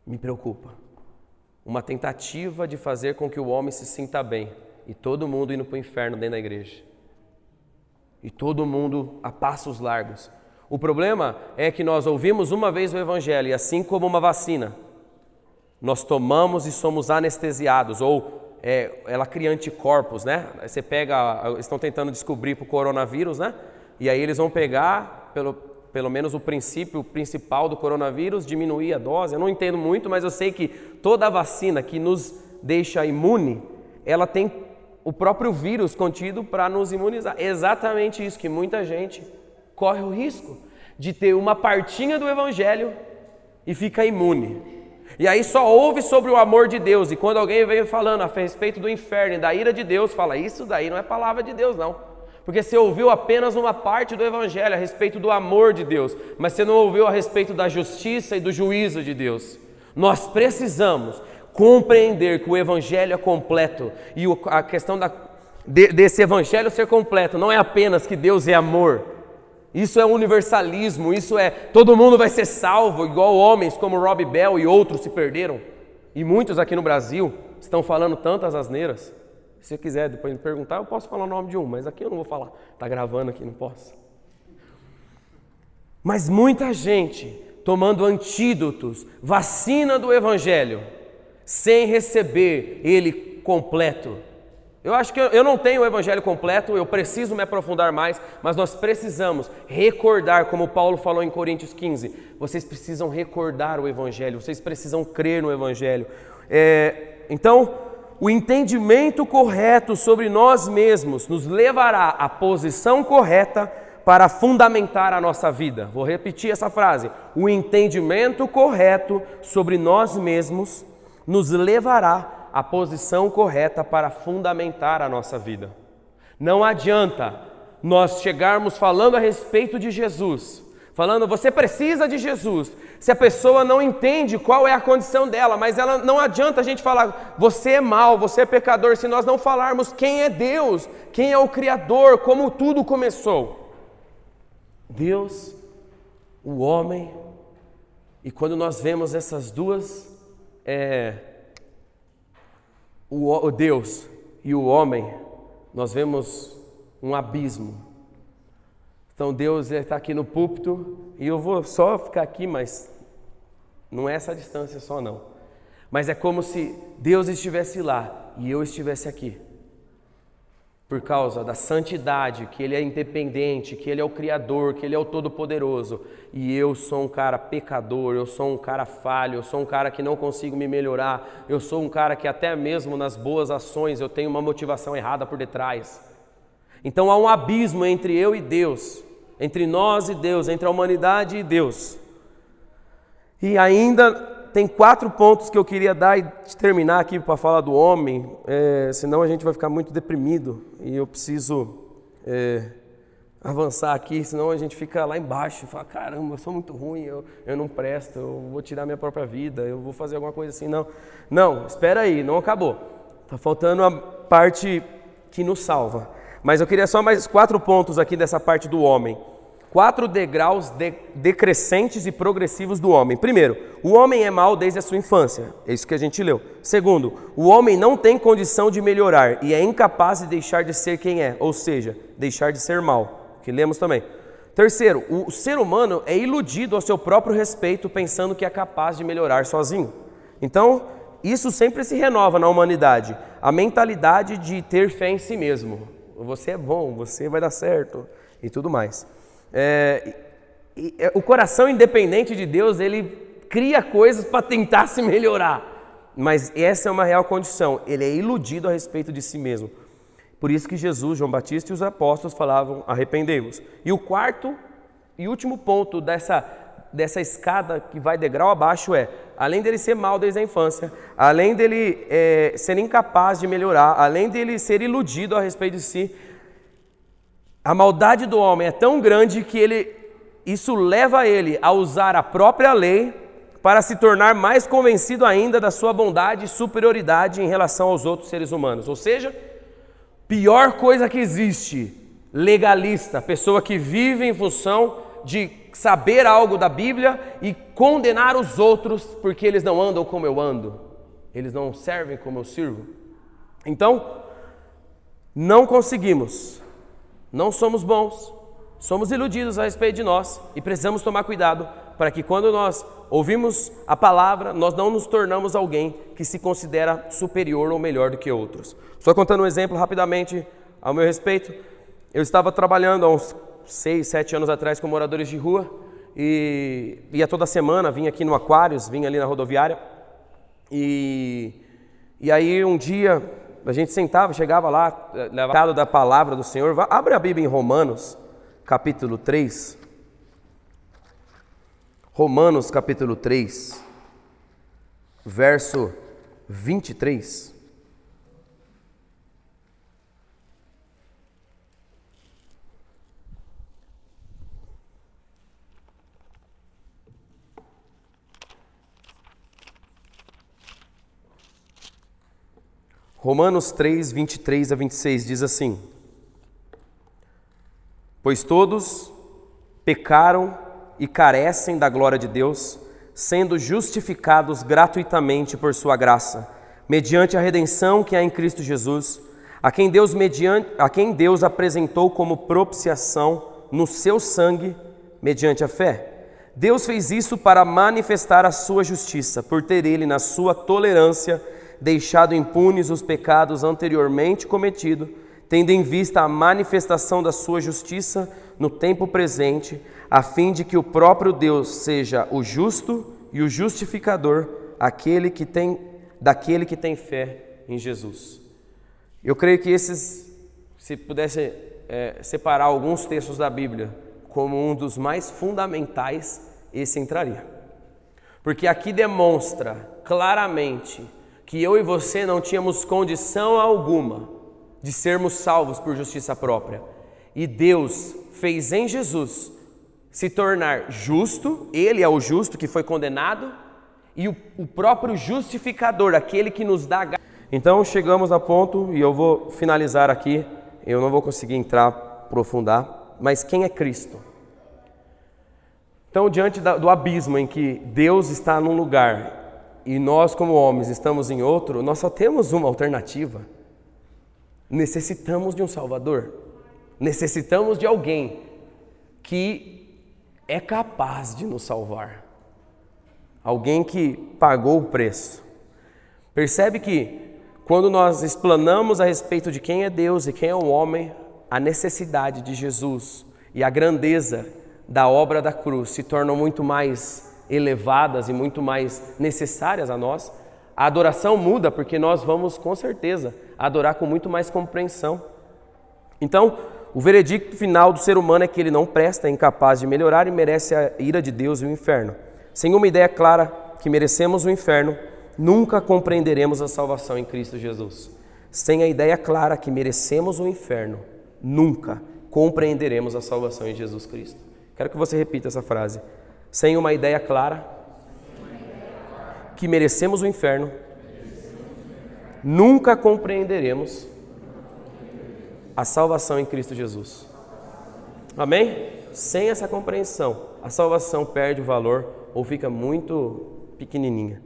Me preocupa. Uma tentativa de fazer com que o homem se sinta bem e todo mundo indo para o inferno dentro da igreja. E todo mundo a passos largos, o problema é que nós ouvimos uma vez o Evangelho e, assim como uma vacina, nós tomamos e somos anestesiados, ou é, ela cria anticorpos, né? Você pega, estão tentando descobrir para o coronavírus, né? E aí eles vão pegar, pelo, pelo menos o princípio principal do coronavírus, diminuir a dose. Eu não entendo muito, mas eu sei que toda vacina que nos deixa imune, ela tem o próprio vírus contido para nos imunizar. Exatamente isso que muita gente corre o risco de ter uma partinha do Evangelho e fica imune. E aí só ouve sobre o amor de Deus, e quando alguém vem falando a respeito do inferno e da ira de Deus, fala: Isso daí não é palavra de Deus, não. Porque você ouviu apenas uma parte do Evangelho a respeito do amor de Deus, mas você não ouviu a respeito da justiça e do juízo de Deus. Nós precisamos compreender que o Evangelho é completo e a questão da, desse Evangelho ser completo não é apenas que Deus é amor, Isso é universalismo, isso é todo mundo vai ser salvo, igual homens como Rob Bell e outros se perderam. E muitos aqui no Brasil estão falando tantas asneiras. Se você quiser depois me perguntar, eu posso falar o nome de um, mas aqui eu não vou falar. Está gravando aqui, não posso. Mas muita gente tomando antídotos, vacina do Evangelho, sem receber ele completo. Eu acho que eu, não tenho o evangelho completo, eu preciso me aprofundar mais, mas nós precisamos recordar, como Paulo falou em Coríntios 15, vocês precisam recordar o evangelho, vocês precisam crer no evangelho. É, então, o entendimento correto sobre nós mesmos nos levará à posição correta para fundamentar a nossa vida. Vou repetir essa frase. O entendimento correto sobre nós mesmos nos levará a posição correta para fundamentar a nossa vida. Não adianta nós chegarmos falando a respeito de Jesus, falando você precisa de Jesus, se a pessoa não entende qual é a condição dela, mas ela não adianta a gente falar você é mal, você é pecador, se nós não falarmos quem é Deus, quem é o Criador, como tudo começou. Deus, o homem, e quando nós vemos essas duas é, o, Deus e o homem, nós vemos um abismo. Então Deus está aqui no púlpito e eu vou só ficar aqui, mas não é essa distância só não. Mas é como se Deus estivesse lá e eu estivesse aqui por causa da santidade, que Ele é independente, que Ele é o Criador, que Ele é o Todo-Poderoso, e eu sou um cara pecador, eu sou um cara falho, eu sou um cara que não consigo me melhorar, eu sou um cara que até mesmo nas boas ações eu tenho uma motivação errada por detrás. Então há um abismo entre eu e Deus, entre nós e Deus, entre a humanidade e Deus. E ainda tem quatro pontos que eu queria dar e terminar aqui para falar do homem, é, senão a gente vai ficar muito deprimido e eu preciso é, avançar aqui, senão a gente fica lá embaixo e fala: caramba, eu sou muito ruim, eu, eu não presto, eu vou tirar minha própria vida, eu vou fazer alguma coisa assim. Não, não, espera aí, não acabou. Está faltando a parte que nos salva. Mas eu queria só mais quatro pontos aqui dessa parte do homem quatro degraus de, decrescentes e progressivos do homem. Primeiro, o homem é mau desde a sua infância, é isso que a gente leu. Segundo, o homem não tem condição de melhorar e é incapaz de deixar de ser quem é, ou seja, deixar de ser mal, que lemos também. Terceiro, o ser humano é iludido ao seu próprio respeito, pensando que é capaz de melhorar sozinho. Então, isso sempre se renova na humanidade, a mentalidade de ter fé em si mesmo. Você é bom, você vai dar certo e tudo mais. É, é, o coração independente de Deus, ele cria coisas para tentar se melhorar. Mas essa é uma real condição. Ele é iludido a respeito de si mesmo. Por isso que Jesus, João Batista e os apóstolos falavam: arrependei-vos. E o quarto e último ponto dessa, dessa escada que vai degrau abaixo é: além dele ser mal desde a infância, além dele é, ser incapaz de melhorar, além dele ser iludido a respeito de si, a maldade do homem é tão grande que ele, isso leva ele a usar a própria lei para se tornar mais convencido ainda da sua bondade e superioridade em relação aos outros seres humanos. Ou seja, pior coisa que existe, legalista, pessoa que vive em função de saber algo da Bíblia e condenar os outros porque eles não andam como eu ando, eles não servem como eu sirvo. Então, não conseguimos não somos bons, somos iludidos a respeito de nós e precisamos tomar cuidado para que quando nós ouvimos a palavra, nós não nos tornamos alguém que se considera superior ou melhor do que outros. Só contando um exemplo rapidamente ao meu respeito, eu estava trabalhando há uns seis, sete anos atrás com moradores de rua e ia toda semana, vinha aqui no Aquários, vinha ali na rodoviária. E, e aí um dia a gente sentava, chegava lá, levado da palavra do Senhor. Abre a Bíblia em Romanos, capítulo 3. Romanos, capítulo 3, verso 23. Romanos 3, 23 a 26 diz assim: Pois todos pecaram e carecem da glória de Deus, sendo justificados gratuitamente por sua graça, mediante a redenção que há em Cristo Jesus, a quem Deus mediante, a quem Deus apresentou como propiciação no seu sangue mediante a fé. Deus fez isso para manifestar a sua justiça, por ter ele na sua tolerância deixado impunes os pecados anteriormente cometidos, tendo em vista a manifestação da sua justiça no tempo presente, a fim de que o próprio Deus seja o justo e o justificador aquele que tem, daquele que tem fé em Jesus. Eu creio que esses, se pudesse é, separar alguns textos da Bíblia como um dos mais fundamentais, esse entraria. Porque aqui demonstra claramente que eu e você não tínhamos condição alguma de sermos salvos por justiça própria. E Deus fez em Jesus se tornar justo, ele é o justo que foi condenado, e o, o próprio justificador, aquele que nos dá. Então chegamos a ponto, e eu vou finalizar aqui, eu não vou conseguir entrar, aprofundar, mas quem é Cristo? Então, diante do abismo em que Deus está num lugar e nós, como homens, estamos em outro, nós só temos uma alternativa. Necessitamos de um Salvador. Necessitamos de alguém que é capaz de nos salvar. Alguém que pagou o preço. Percebe que quando nós explanamos a respeito de quem é Deus e quem é o homem, a necessidade de Jesus e a grandeza da obra da cruz se tornam muito mais elevadas e muito mais necessárias a nós. A adoração muda porque nós vamos com certeza adorar com muito mais compreensão. Então, o veredicto final do ser humano é que ele não presta, é incapaz de melhorar e merece a ira de Deus e o inferno. Sem uma ideia clara que merecemos o inferno, nunca compreenderemos a salvação em Cristo Jesus. Sem a ideia clara que merecemos o inferno, nunca compreenderemos a salvação em Jesus Cristo. Quero que você repita essa frase. Sem uma ideia clara que merecemos o inferno, nunca compreenderemos a salvação em Cristo Jesus. Amém? Sem essa compreensão, a salvação perde o valor ou fica muito pequenininha.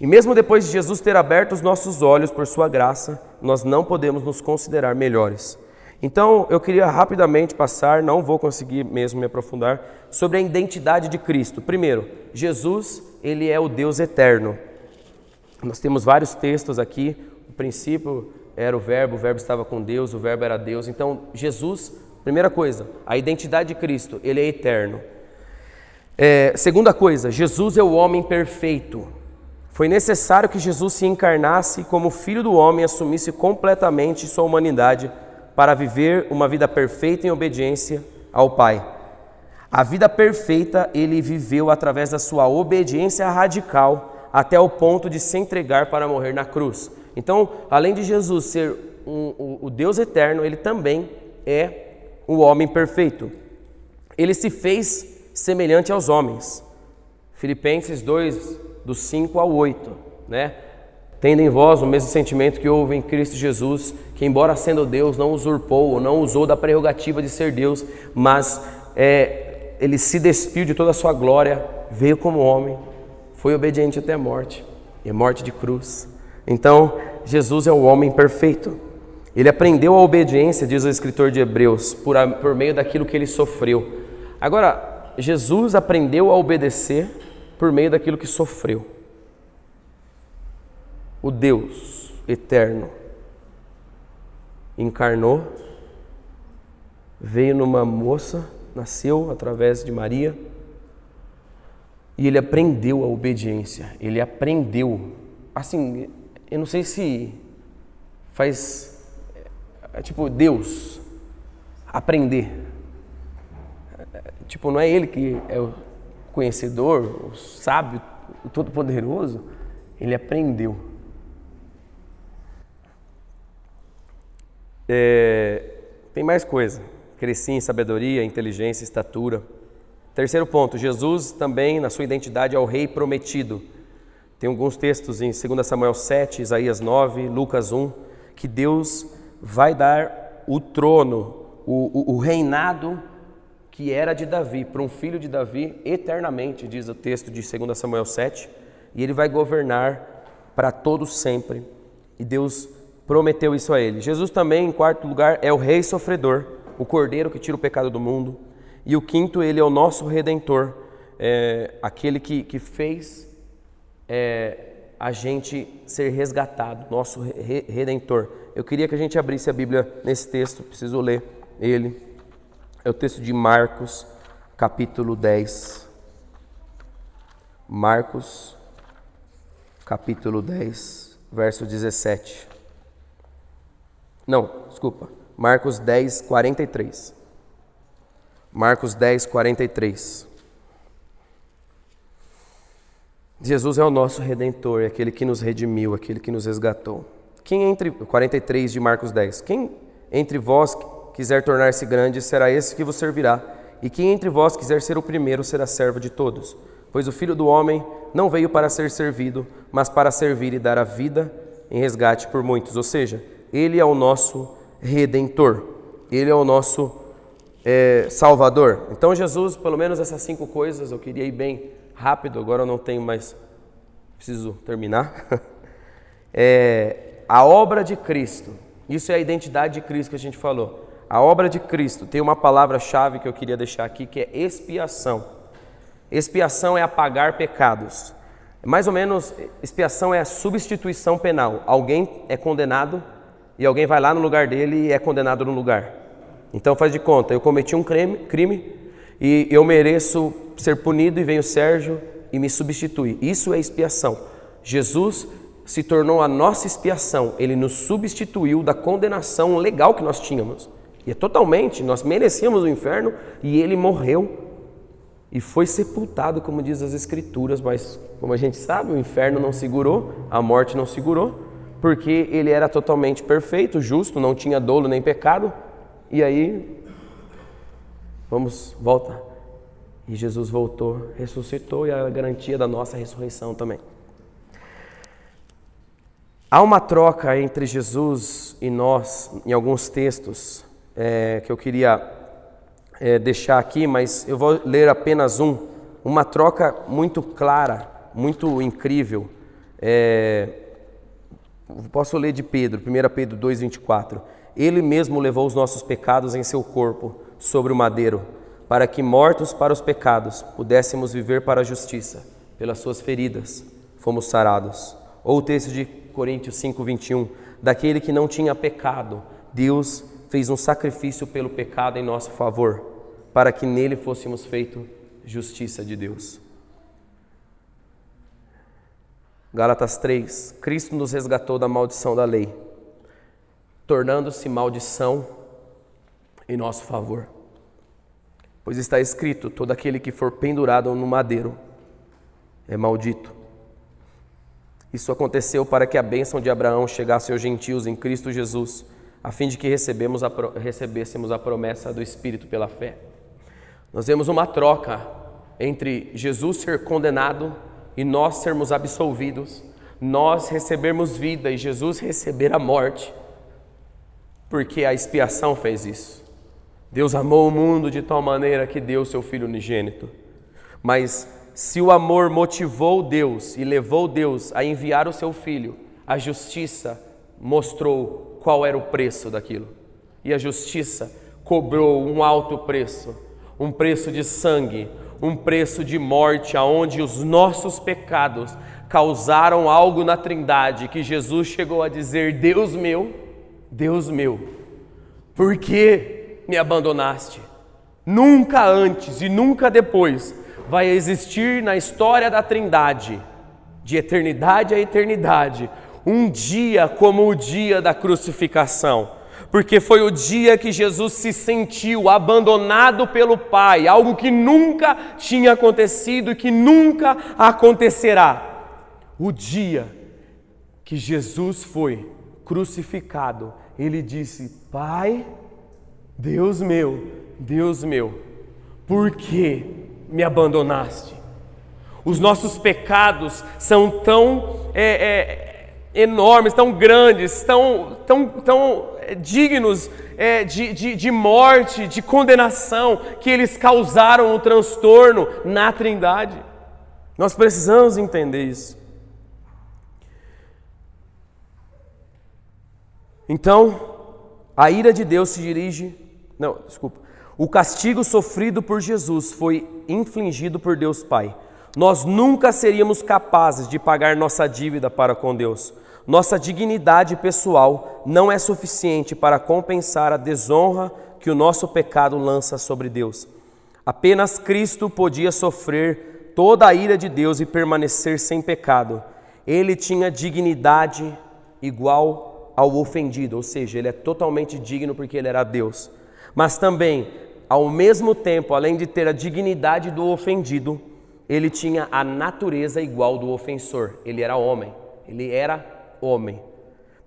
E mesmo depois de Jesus ter aberto os nossos olhos por sua graça, nós não podemos nos considerar melhores. Então, eu queria rapidamente passar, não vou conseguir mesmo me aprofundar, sobre a identidade de Cristo. Primeiro, Jesus, ele é o Deus eterno. Nós temos vários textos aqui, o princípio era o Verbo, o Verbo estava com Deus, o Verbo era Deus. Então, Jesus, primeira coisa, a identidade de Cristo, ele é eterno. É, segunda coisa, Jesus é o homem perfeito. Foi necessário que Jesus se encarnasse como filho do homem, assumisse completamente sua humanidade para viver uma vida perfeita em obediência ao Pai. A vida perfeita ele viveu através da sua obediência radical até o ponto de se entregar para morrer na cruz. Então, além de Jesus ser um, o, o Deus eterno, ele também é o homem perfeito. Ele se fez semelhante aos homens. Filipenses 2, do 5 ao 8, né? Tendo em vós o mesmo sentimento que houve em Cristo Jesus, que, embora sendo Deus, não usurpou ou não usou da prerrogativa de ser Deus, mas é, ele se despiu de toda a sua glória, veio como homem, foi obediente até a morte e a morte de cruz. Então, Jesus é o homem perfeito. Ele aprendeu a obediência, diz o escritor de Hebreus, por, por meio daquilo que ele sofreu. Agora, Jesus aprendeu a obedecer por meio daquilo que sofreu. O Deus eterno encarnou, veio numa moça, nasceu através de Maria, e ele aprendeu a obediência, ele aprendeu. Assim, eu não sei se faz, é, tipo, Deus aprender. Tipo, não é Ele que é o conhecedor, o sábio, o todo-poderoso. Ele aprendeu. É, tem mais coisa. Cresci em sabedoria, inteligência, estatura. Terceiro ponto, Jesus também, na sua identidade, é o rei prometido. Tem alguns textos em 2 Samuel 7, Isaías 9, Lucas 1, que Deus vai dar o trono, o, o, o reinado que era de Davi, para um filho de Davi eternamente, diz o texto de 2 Samuel 7, e ele vai governar para todos sempre. E Deus prometeu isso a ele. Jesus também, em quarto lugar, é o rei sofredor, o cordeiro que tira o pecado do mundo. E o quinto, ele é o nosso redentor, é, aquele que, que fez é, a gente ser resgatado, nosso re redentor. Eu queria que a gente abrisse a Bíblia nesse texto, preciso ler ele. É o texto de Marcos, capítulo 10. Marcos, capítulo 10, verso 17. Não, desculpa. Marcos 10, 43. Marcos 10, 43. Jesus é o nosso redentor, é aquele que nos redimiu, aquele que nos resgatou. Quem entre 43 de Marcos 10. Quem entre vós quiser tornar-se grande, será esse que vos servirá. E quem entre vós quiser ser o primeiro, será servo de todos. Pois o Filho do homem não veio para ser servido, mas para servir e dar a vida em resgate por muitos. Ou seja, ele é o nosso redentor, ele é o nosso é, salvador. Então, Jesus, pelo menos essas cinco coisas, eu queria ir bem rápido, agora eu não tenho mais, preciso terminar. É, a obra de Cristo, isso é a identidade de Cristo que a gente falou. A obra de Cristo tem uma palavra-chave que eu queria deixar aqui, que é expiação. Expiação é apagar pecados. Mais ou menos, expiação é a substituição penal. Alguém é condenado e alguém vai lá no lugar dele e é condenado no lugar. Então faz de conta, eu cometi um crime, crime e eu mereço ser punido e vem o Sérgio e me substitui. Isso é expiação. Jesus se tornou a nossa expiação, ele nos substituiu da condenação legal que nós tínhamos. E é totalmente, nós merecíamos o inferno e ele morreu e foi sepultado, como diz as Escrituras, mas como a gente sabe, o inferno não segurou, a morte não segurou, porque ele era totalmente perfeito, justo, não tinha dolo nem pecado. E aí, vamos, volta. E Jesus voltou, ressuscitou e a garantia da nossa ressurreição também. Há uma troca entre Jesus e nós em alguns textos é, que eu queria é, deixar aqui, mas eu vou ler apenas um. Uma troca muito clara, muito incrível. É, Posso ler de Pedro, 1 Pedro 2,24. Ele mesmo levou os nossos pecados em seu corpo sobre o madeiro, para que, mortos para os pecados, pudéssemos viver para a justiça. Pelas suas feridas fomos sarados. Ou o texto de Coríntios 5,21. Daquele que não tinha pecado, Deus fez um sacrifício pelo pecado em nosso favor, para que nele fôssemos feito justiça de Deus. Gálatas 3: Cristo nos resgatou da maldição da lei, tornando-se maldição em nosso favor. Pois está escrito: todo aquele que for pendurado no madeiro é maldito. Isso aconteceu para que a bênção de Abraão chegasse aos gentios em Cristo Jesus, a fim de que recebemos a, recebêssemos a promessa do Espírito pela fé. Nós vemos uma troca entre Jesus ser condenado e nós sermos absolvidos, nós recebermos vida e Jesus receber a morte, porque a expiação fez isso. Deus amou o mundo de tal maneira que deu seu Filho unigênito. Mas se o amor motivou Deus e levou Deus a enviar o seu Filho, a justiça mostrou qual era o preço daquilo. E a justiça cobrou um alto preço, um preço de sangue, um preço de morte, aonde os nossos pecados causaram algo na Trindade que Jesus chegou a dizer: Deus meu, Deus meu, por que me abandonaste? Nunca antes e nunca depois vai existir na história da Trindade, de eternidade a eternidade, um dia como o dia da crucificação porque foi o dia que Jesus se sentiu abandonado pelo Pai, algo que nunca tinha acontecido e que nunca acontecerá. O dia que Jesus foi crucificado, ele disse: Pai, Deus meu, Deus meu, por que me abandonaste? Os nossos pecados são tão é, é, enormes, tão grandes, tão, tão, tão é, dignos é, de, de, de morte, de condenação, que eles causaram um transtorno na Trindade. Nós precisamos entender isso. Então, a ira de Deus se dirige. Não, desculpa. O castigo sofrido por Jesus foi infligido por Deus Pai. Nós nunca seríamos capazes de pagar nossa dívida para com Deus. Nossa dignidade pessoal não é suficiente para compensar a desonra que o nosso pecado lança sobre Deus. Apenas Cristo podia sofrer toda a ira de Deus e permanecer sem pecado. Ele tinha dignidade igual ao ofendido, ou seja, ele é totalmente digno porque ele era Deus. Mas também, ao mesmo tempo, além de ter a dignidade do ofendido, ele tinha a natureza igual do ofensor. Ele era homem, ele era homem.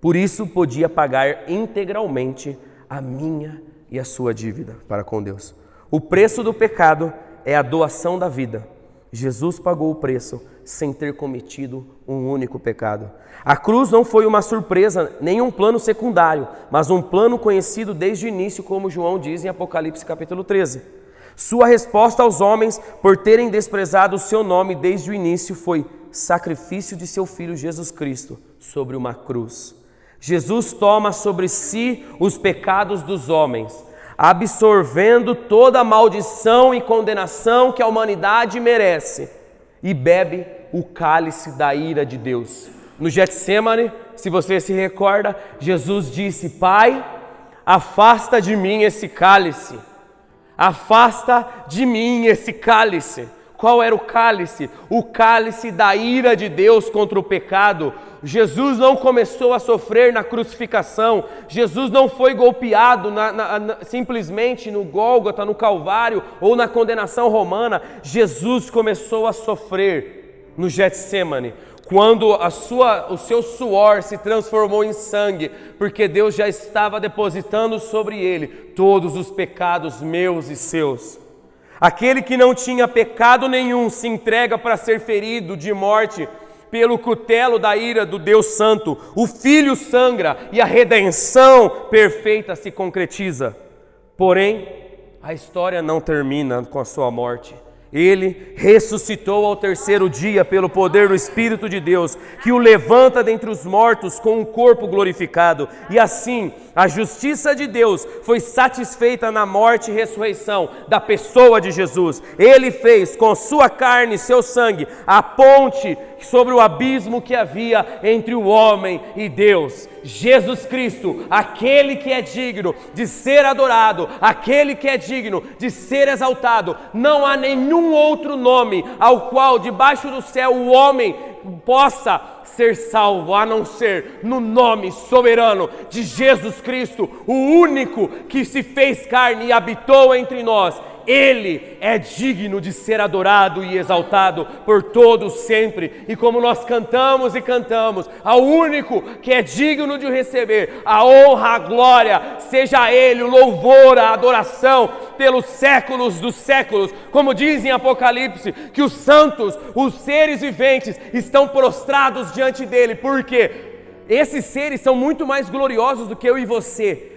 Por isso podia pagar integralmente a minha e a sua dívida para com Deus. O preço do pecado é a doação da vida. Jesus pagou o preço sem ter cometido um único pecado. A cruz não foi uma surpresa, nem um plano secundário, mas um plano conhecido desde o início, como João diz em Apocalipse capítulo 13. Sua resposta aos homens por terem desprezado o seu nome desde o início foi sacrifício de seu filho Jesus Cristo sobre uma cruz. Jesus toma sobre si os pecados dos homens, absorvendo toda a maldição e condenação que a humanidade merece, e bebe o cálice da ira de Deus. No Getsemane, se você se recorda, Jesus disse: Pai, afasta de mim esse cálice, afasta de mim esse cálice. Qual era o cálice? O cálice da ira de Deus contra o pecado. Jesus não começou a sofrer na crucificação, Jesus não foi golpeado na, na, na, simplesmente no Gólgota, no Calvário ou na condenação romana. Jesus começou a sofrer no Getsemane, quando a sua, o seu suor se transformou em sangue, porque Deus já estava depositando sobre ele todos os pecados meus e seus. Aquele que não tinha pecado nenhum se entrega para ser ferido de morte pelo cutelo da ira do Deus Santo. O Filho sangra e a redenção perfeita se concretiza. Porém, a história não termina com a sua morte. Ele ressuscitou ao terceiro dia pelo poder do Espírito de Deus, que o levanta dentre os mortos com um corpo glorificado. E assim, a justiça de Deus foi satisfeita na morte e ressurreição da pessoa de Jesus. Ele fez com sua carne e seu sangue a ponte sobre o abismo que havia entre o homem e Deus. Jesus Cristo, aquele que é digno de ser adorado, aquele que é digno de ser exaltado. Não há nenhum outro nome ao qual debaixo do céu o homem possa ser salvo, a não ser no nome soberano de Jesus Cristo, o único que se fez carne e habitou entre nós ele é digno de ser adorado e exaltado por todos sempre. E como nós cantamos e cantamos, ao único que é digno de receber a honra, a glória, seja Ele o louvor, a adoração pelos séculos dos séculos. Como diz em Apocalipse, que os santos, os seres viventes, estão prostrados diante dele. Por quê? Esses seres são muito mais gloriosos do que eu e você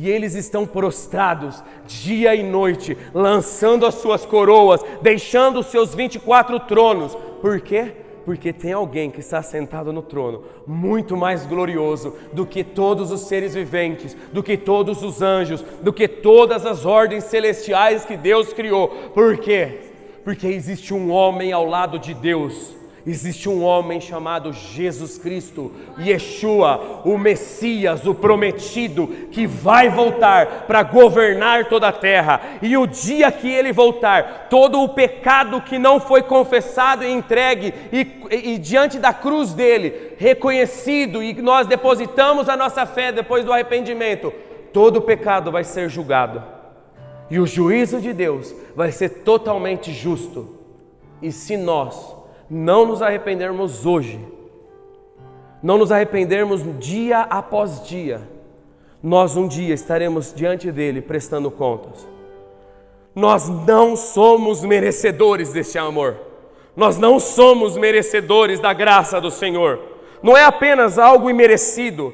e eles estão prostrados dia e noite, lançando as suas coroas, deixando os seus 24 tronos. Por quê? Porque tem alguém que está sentado no trono, muito mais glorioso do que todos os seres viventes, do que todos os anjos, do que todas as ordens celestiais que Deus criou. Por quê? Porque existe um homem ao lado de Deus existe um homem chamado Jesus Cristo, Yeshua, o Messias, o prometido, que vai voltar para governar toda a terra. E o dia que ele voltar, todo o pecado que não foi confessado e entregue, e, e, e diante da cruz dele, reconhecido, e nós depositamos a nossa fé depois do arrependimento, todo o pecado vai ser julgado. E o juízo de Deus vai ser totalmente justo. E se nós não nos arrependermos hoje, não nos arrependermos dia após dia, nós um dia estaremos diante dele prestando contas. Nós não somos merecedores deste amor, nós não somos merecedores da graça do Senhor. Não é apenas algo imerecido,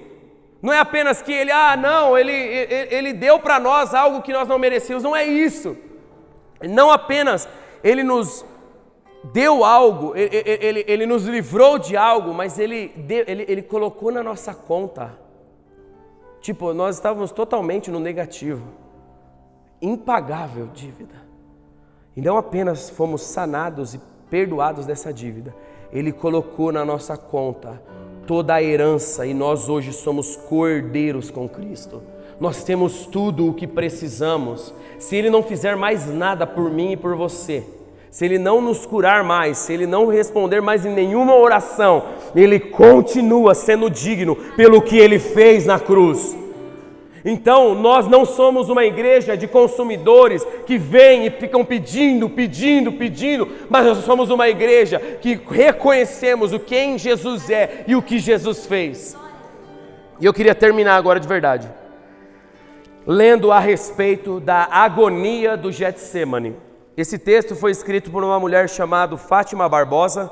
Não é apenas que ele, ah, não, ele, ele, ele deu para nós algo que nós não merecíamos. Não é isso. Não apenas ele nos deu algo, ele, ele, ele nos livrou de algo, mas ele, deu, ele, ele colocou na nossa conta. Tipo, nós estávamos totalmente no negativo. Impagável dívida. E não apenas fomos sanados e perdoados dessa dívida, ele colocou na nossa conta toda a herança e nós hoje somos cordeiros com Cristo. Nós temos tudo o que precisamos. Se Ele não fizer mais nada por mim e por você, se Ele não nos curar mais, se Ele não responder mais em nenhuma oração, Ele continua sendo digno pelo que Ele fez na cruz. Então, nós não somos uma igreja de consumidores que vêm e ficam pedindo, pedindo, pedindo, mas nós somos uma igreja que reconhecemos o quem Jesus é e o que Jesus fez. E eu queria terminar agora de verdade, lendo a respeito da agonia do Getsemane. Esse texto foi escrito por uma mulher chamada Fátima Barbosa,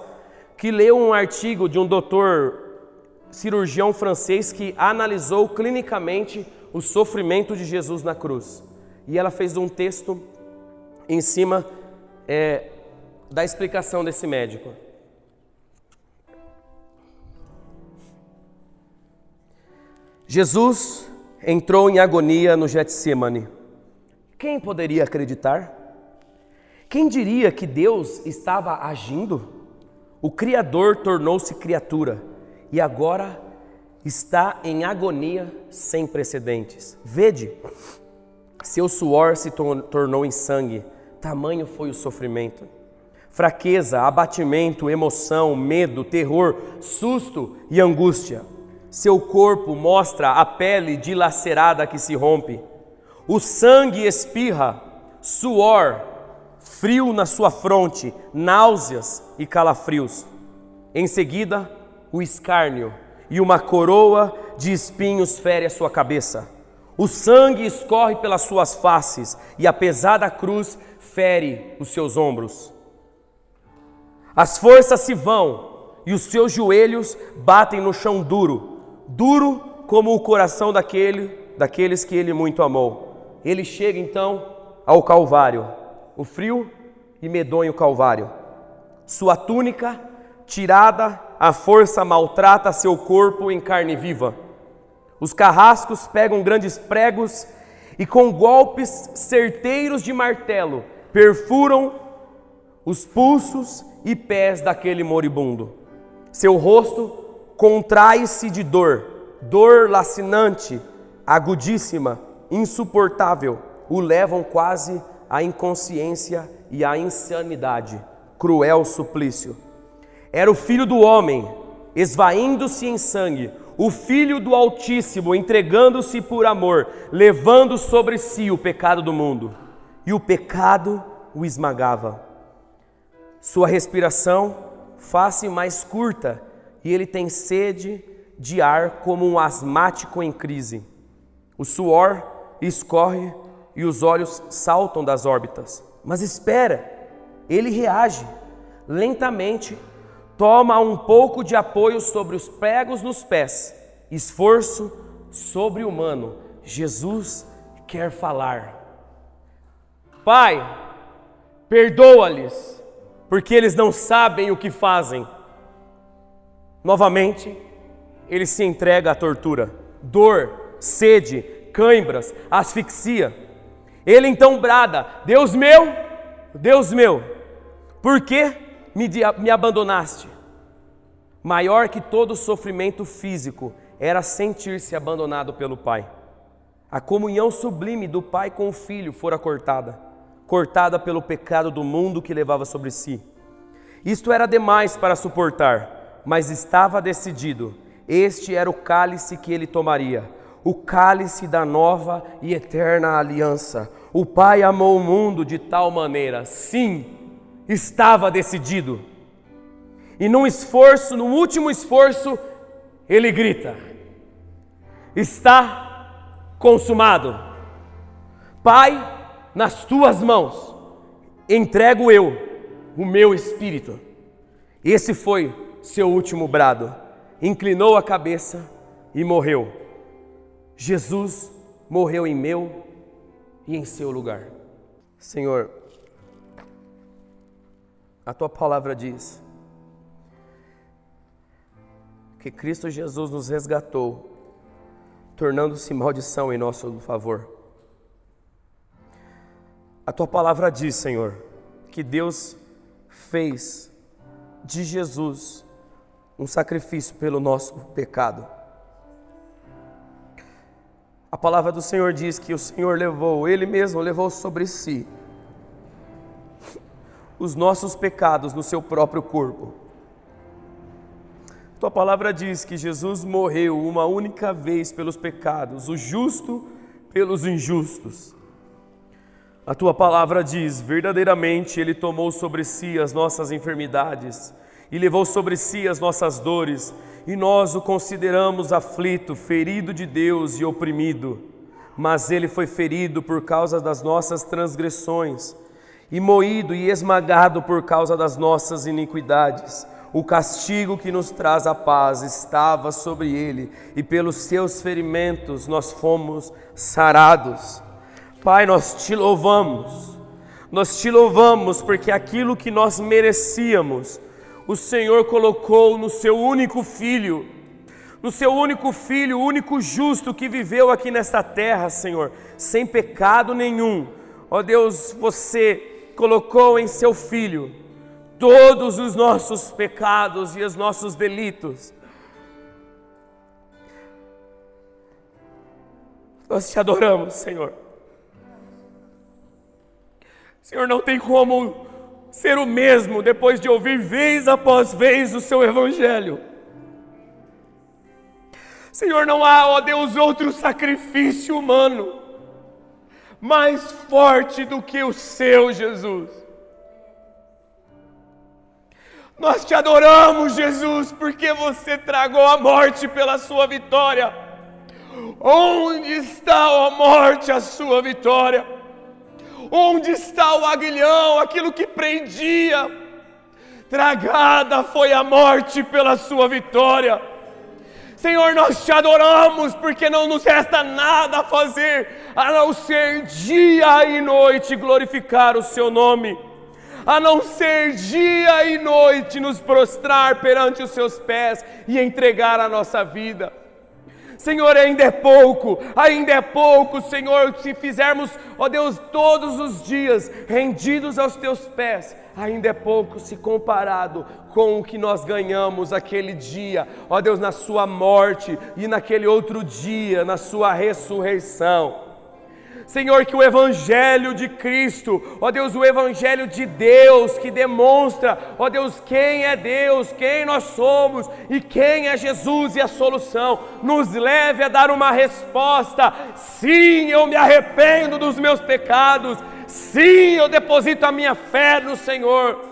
que leu um artigo de um doutor cirurgião francês que analisou clinicamente o sofrimento de Jesus na cruz. E ela fez um texto em cima é, da explicação desse médico. Jesus entrou em agonia no Getsemane. Quem poderia acreditar? Quem diria que Deus estava agindo? O Criador tornou-se criatura e agora está em agonia sem precedentes. Vede, seu suor se tornou em sangue, tamanho foi o sofrimento. Fraqueza, abatimento, emoção, medo, terror, susto e angústia. Seu corpo mostra a pele dilacerada que se rompe. O sangue espirra, suor, frio na sua fronte, náuseas e calafrios. Em seguida, o escárnio e uma coroa de espinhos fere a sua cabeça. O sangue escorre pelas suas faces e a pesada cruz fere os seus ombros. As forças se vão e os seus joelhos batem no chão duro, duro como o coração daquele, daqueles que ele muito amou. Ele chega então ao Calvário, o frio e medonho Calvário. Sua túnica tirada a força maltrata seu corpo em carne viva. Os carrascos pegam grandes pregos e, com golpes certeiros de martelo, perfuram os pulsos e pés daquele moribundo. Seu rosto contrai-se de dor, dor lacinante, agudíssima, insuportável, o levam quase à inconsciência e à insanidade. Cruel suplício. Era o filho do homem, esvaindo-se em sangue, o filho do Altíssimo, entregando-se por amor, levando sobre si o pecado do mundo. E o pecado o esmagava. Sua respiração face mais curta, e ele tem sede de ar como um asmático em crise. O suor escorre e os olhos saltam das órbitas. Mas espera, ele reage lentamente toma um pouco de apoio sobre os pregos nos pés, esforço sobre-humano. Jesus quer falar. Pai, perdoa-lhes, porque eles não sabem o que fazem. Novamente, ele se entrega à tortura, dor, sede, cãibras, asfixia. Ele então brada: Deus meu, Deus meu, por que me, me abandonaste? Maior que todo sofrimento físico era sentir-se abandonado pelo Pai. A comunhão sublime do Pai com o Filho fora cortada, cortada pelo pecado do mundo que levava sobre si. Isto era demais para suportar, mas estava decidido. Este era o cálice que ele tomaria, o cálice da nova e eterna aliança. O Pai amou o mundo de tal maneira, sim, estava decidido e num esforço, no último esforço, ele grita: Está consumado. Pai, nas tuas mãos entrego eu o meu espírito. Esse foi seu último brado. Inclinou a cabeça e morreu. Jesus morreu em meu e em seu lugar. Senhor, a tua palavra diz que Cristo Jesus nos resgatou, tornando-se maldição em nosso favor. A tua palavra diz, Senhor, que Deus fez de Jesus um sacrifício pelo nosso pecado. A palavra do Senhor diz que o Senhor levou, Ele mesmo levou sobre si os nossos pecados no seu próprio corpo. Tua palavra diz que Jesus morreu uma única vez pelos pecados, o justo pelos injustos. A tua palavra diz: verdadeiramente Ele tomou sobre si as nossas enfermidades e levou sobre si as nossas dores, e nós o consideramos aflito, ferido de Deus e oprimido. Mas ele foi ferido por causa das nossas transgressões, e moído e esmagado por causa das nossas iniquidades. O castigo que nos traz a paz estava sobre ele, e pelos seus ferimentos nós fomos sarados. Pai, nós te louvamos, nós te louvamos porque aquilo que nós merecíamos, o Senhor colocou no seu único filho, no seu único filho, o único justo que viveu aqui nesta terra, Senhor, sem pecado nenhum. Ó Deus, você colocou em seu filho todos os nossos pecados e os nossos delitos. Nós te adoramos, Senhor. Senhor, não tem como ser o mesmo depois de ouvir vez após vez o seu evangelho. Senhor, não há, ó Deus, outro sacrifício humano mais forte do que o seu, Jesus. Nós te adoramos, Jesus, porque você tragou a morte pela sua vitória. Onde está, ó morte, a sua vitória? Onde está o aguilhão, aquilo que prendia? Tragada foi a morte pela sua vitória. Senhor, nós te adoramos porque não nos resta nada a fazer a não ser dia e noite glorificar o seu nome, a não ser dia e noite nos prostrar perante os seus pés e entregar a nossa vida. Senhor, ainda é pouco, ainda é pouco, Senhor, se fizermos, ó Deus, todos os dias rendidos aos teus pés, ainda é pouco se comparado com o que nós ganhamos aquele dia, ó Deus, na Sua morte e naquele outro dia, na Sua ressurreição. Senhor, que o Evangelho de Cristo, ó Deus, o Evangelho de Deus que demonstra, ó Deus, quem é Deus, quem nós somos e quem é Jesus e a solução, nos leve a dar uma resposta: sim, eu me arrependo dos meus pecados, sim, eu deposito a minha fé no Senhor.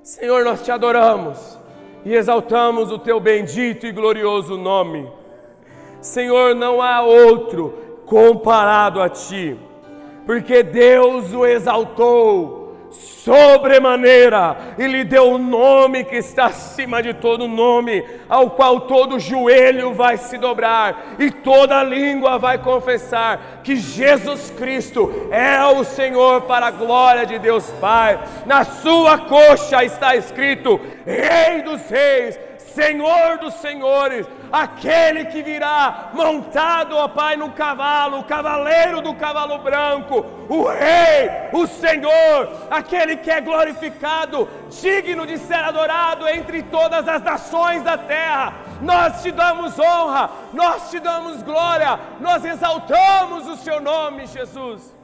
Senhor, nós te adoramos e exaltamos o teu bendito e glorioso nome. Senhor, não há outro comparado a ti, porque Deus o exaltou sobremaneira e lhe deu o um nome que está acima de todo nome, ao qual todo joelho vai se dobrar e toda língua vai confessar que Jesus Cristo é o Senhor para a glória de Deus Pai. Na sua coxa está escrito: Rei dos Reis Senhor dos senhores, aquele que virá montado, ó Pai, no cavalo, o cavaleiro do cavalo branco, o Rei, o Senhor, aquele que é glorificado, digno de ser adorado entre todas as nações da terra. Nós te damos honra, nós te damos glória, nós exaltamos o Seu nome, Jesus.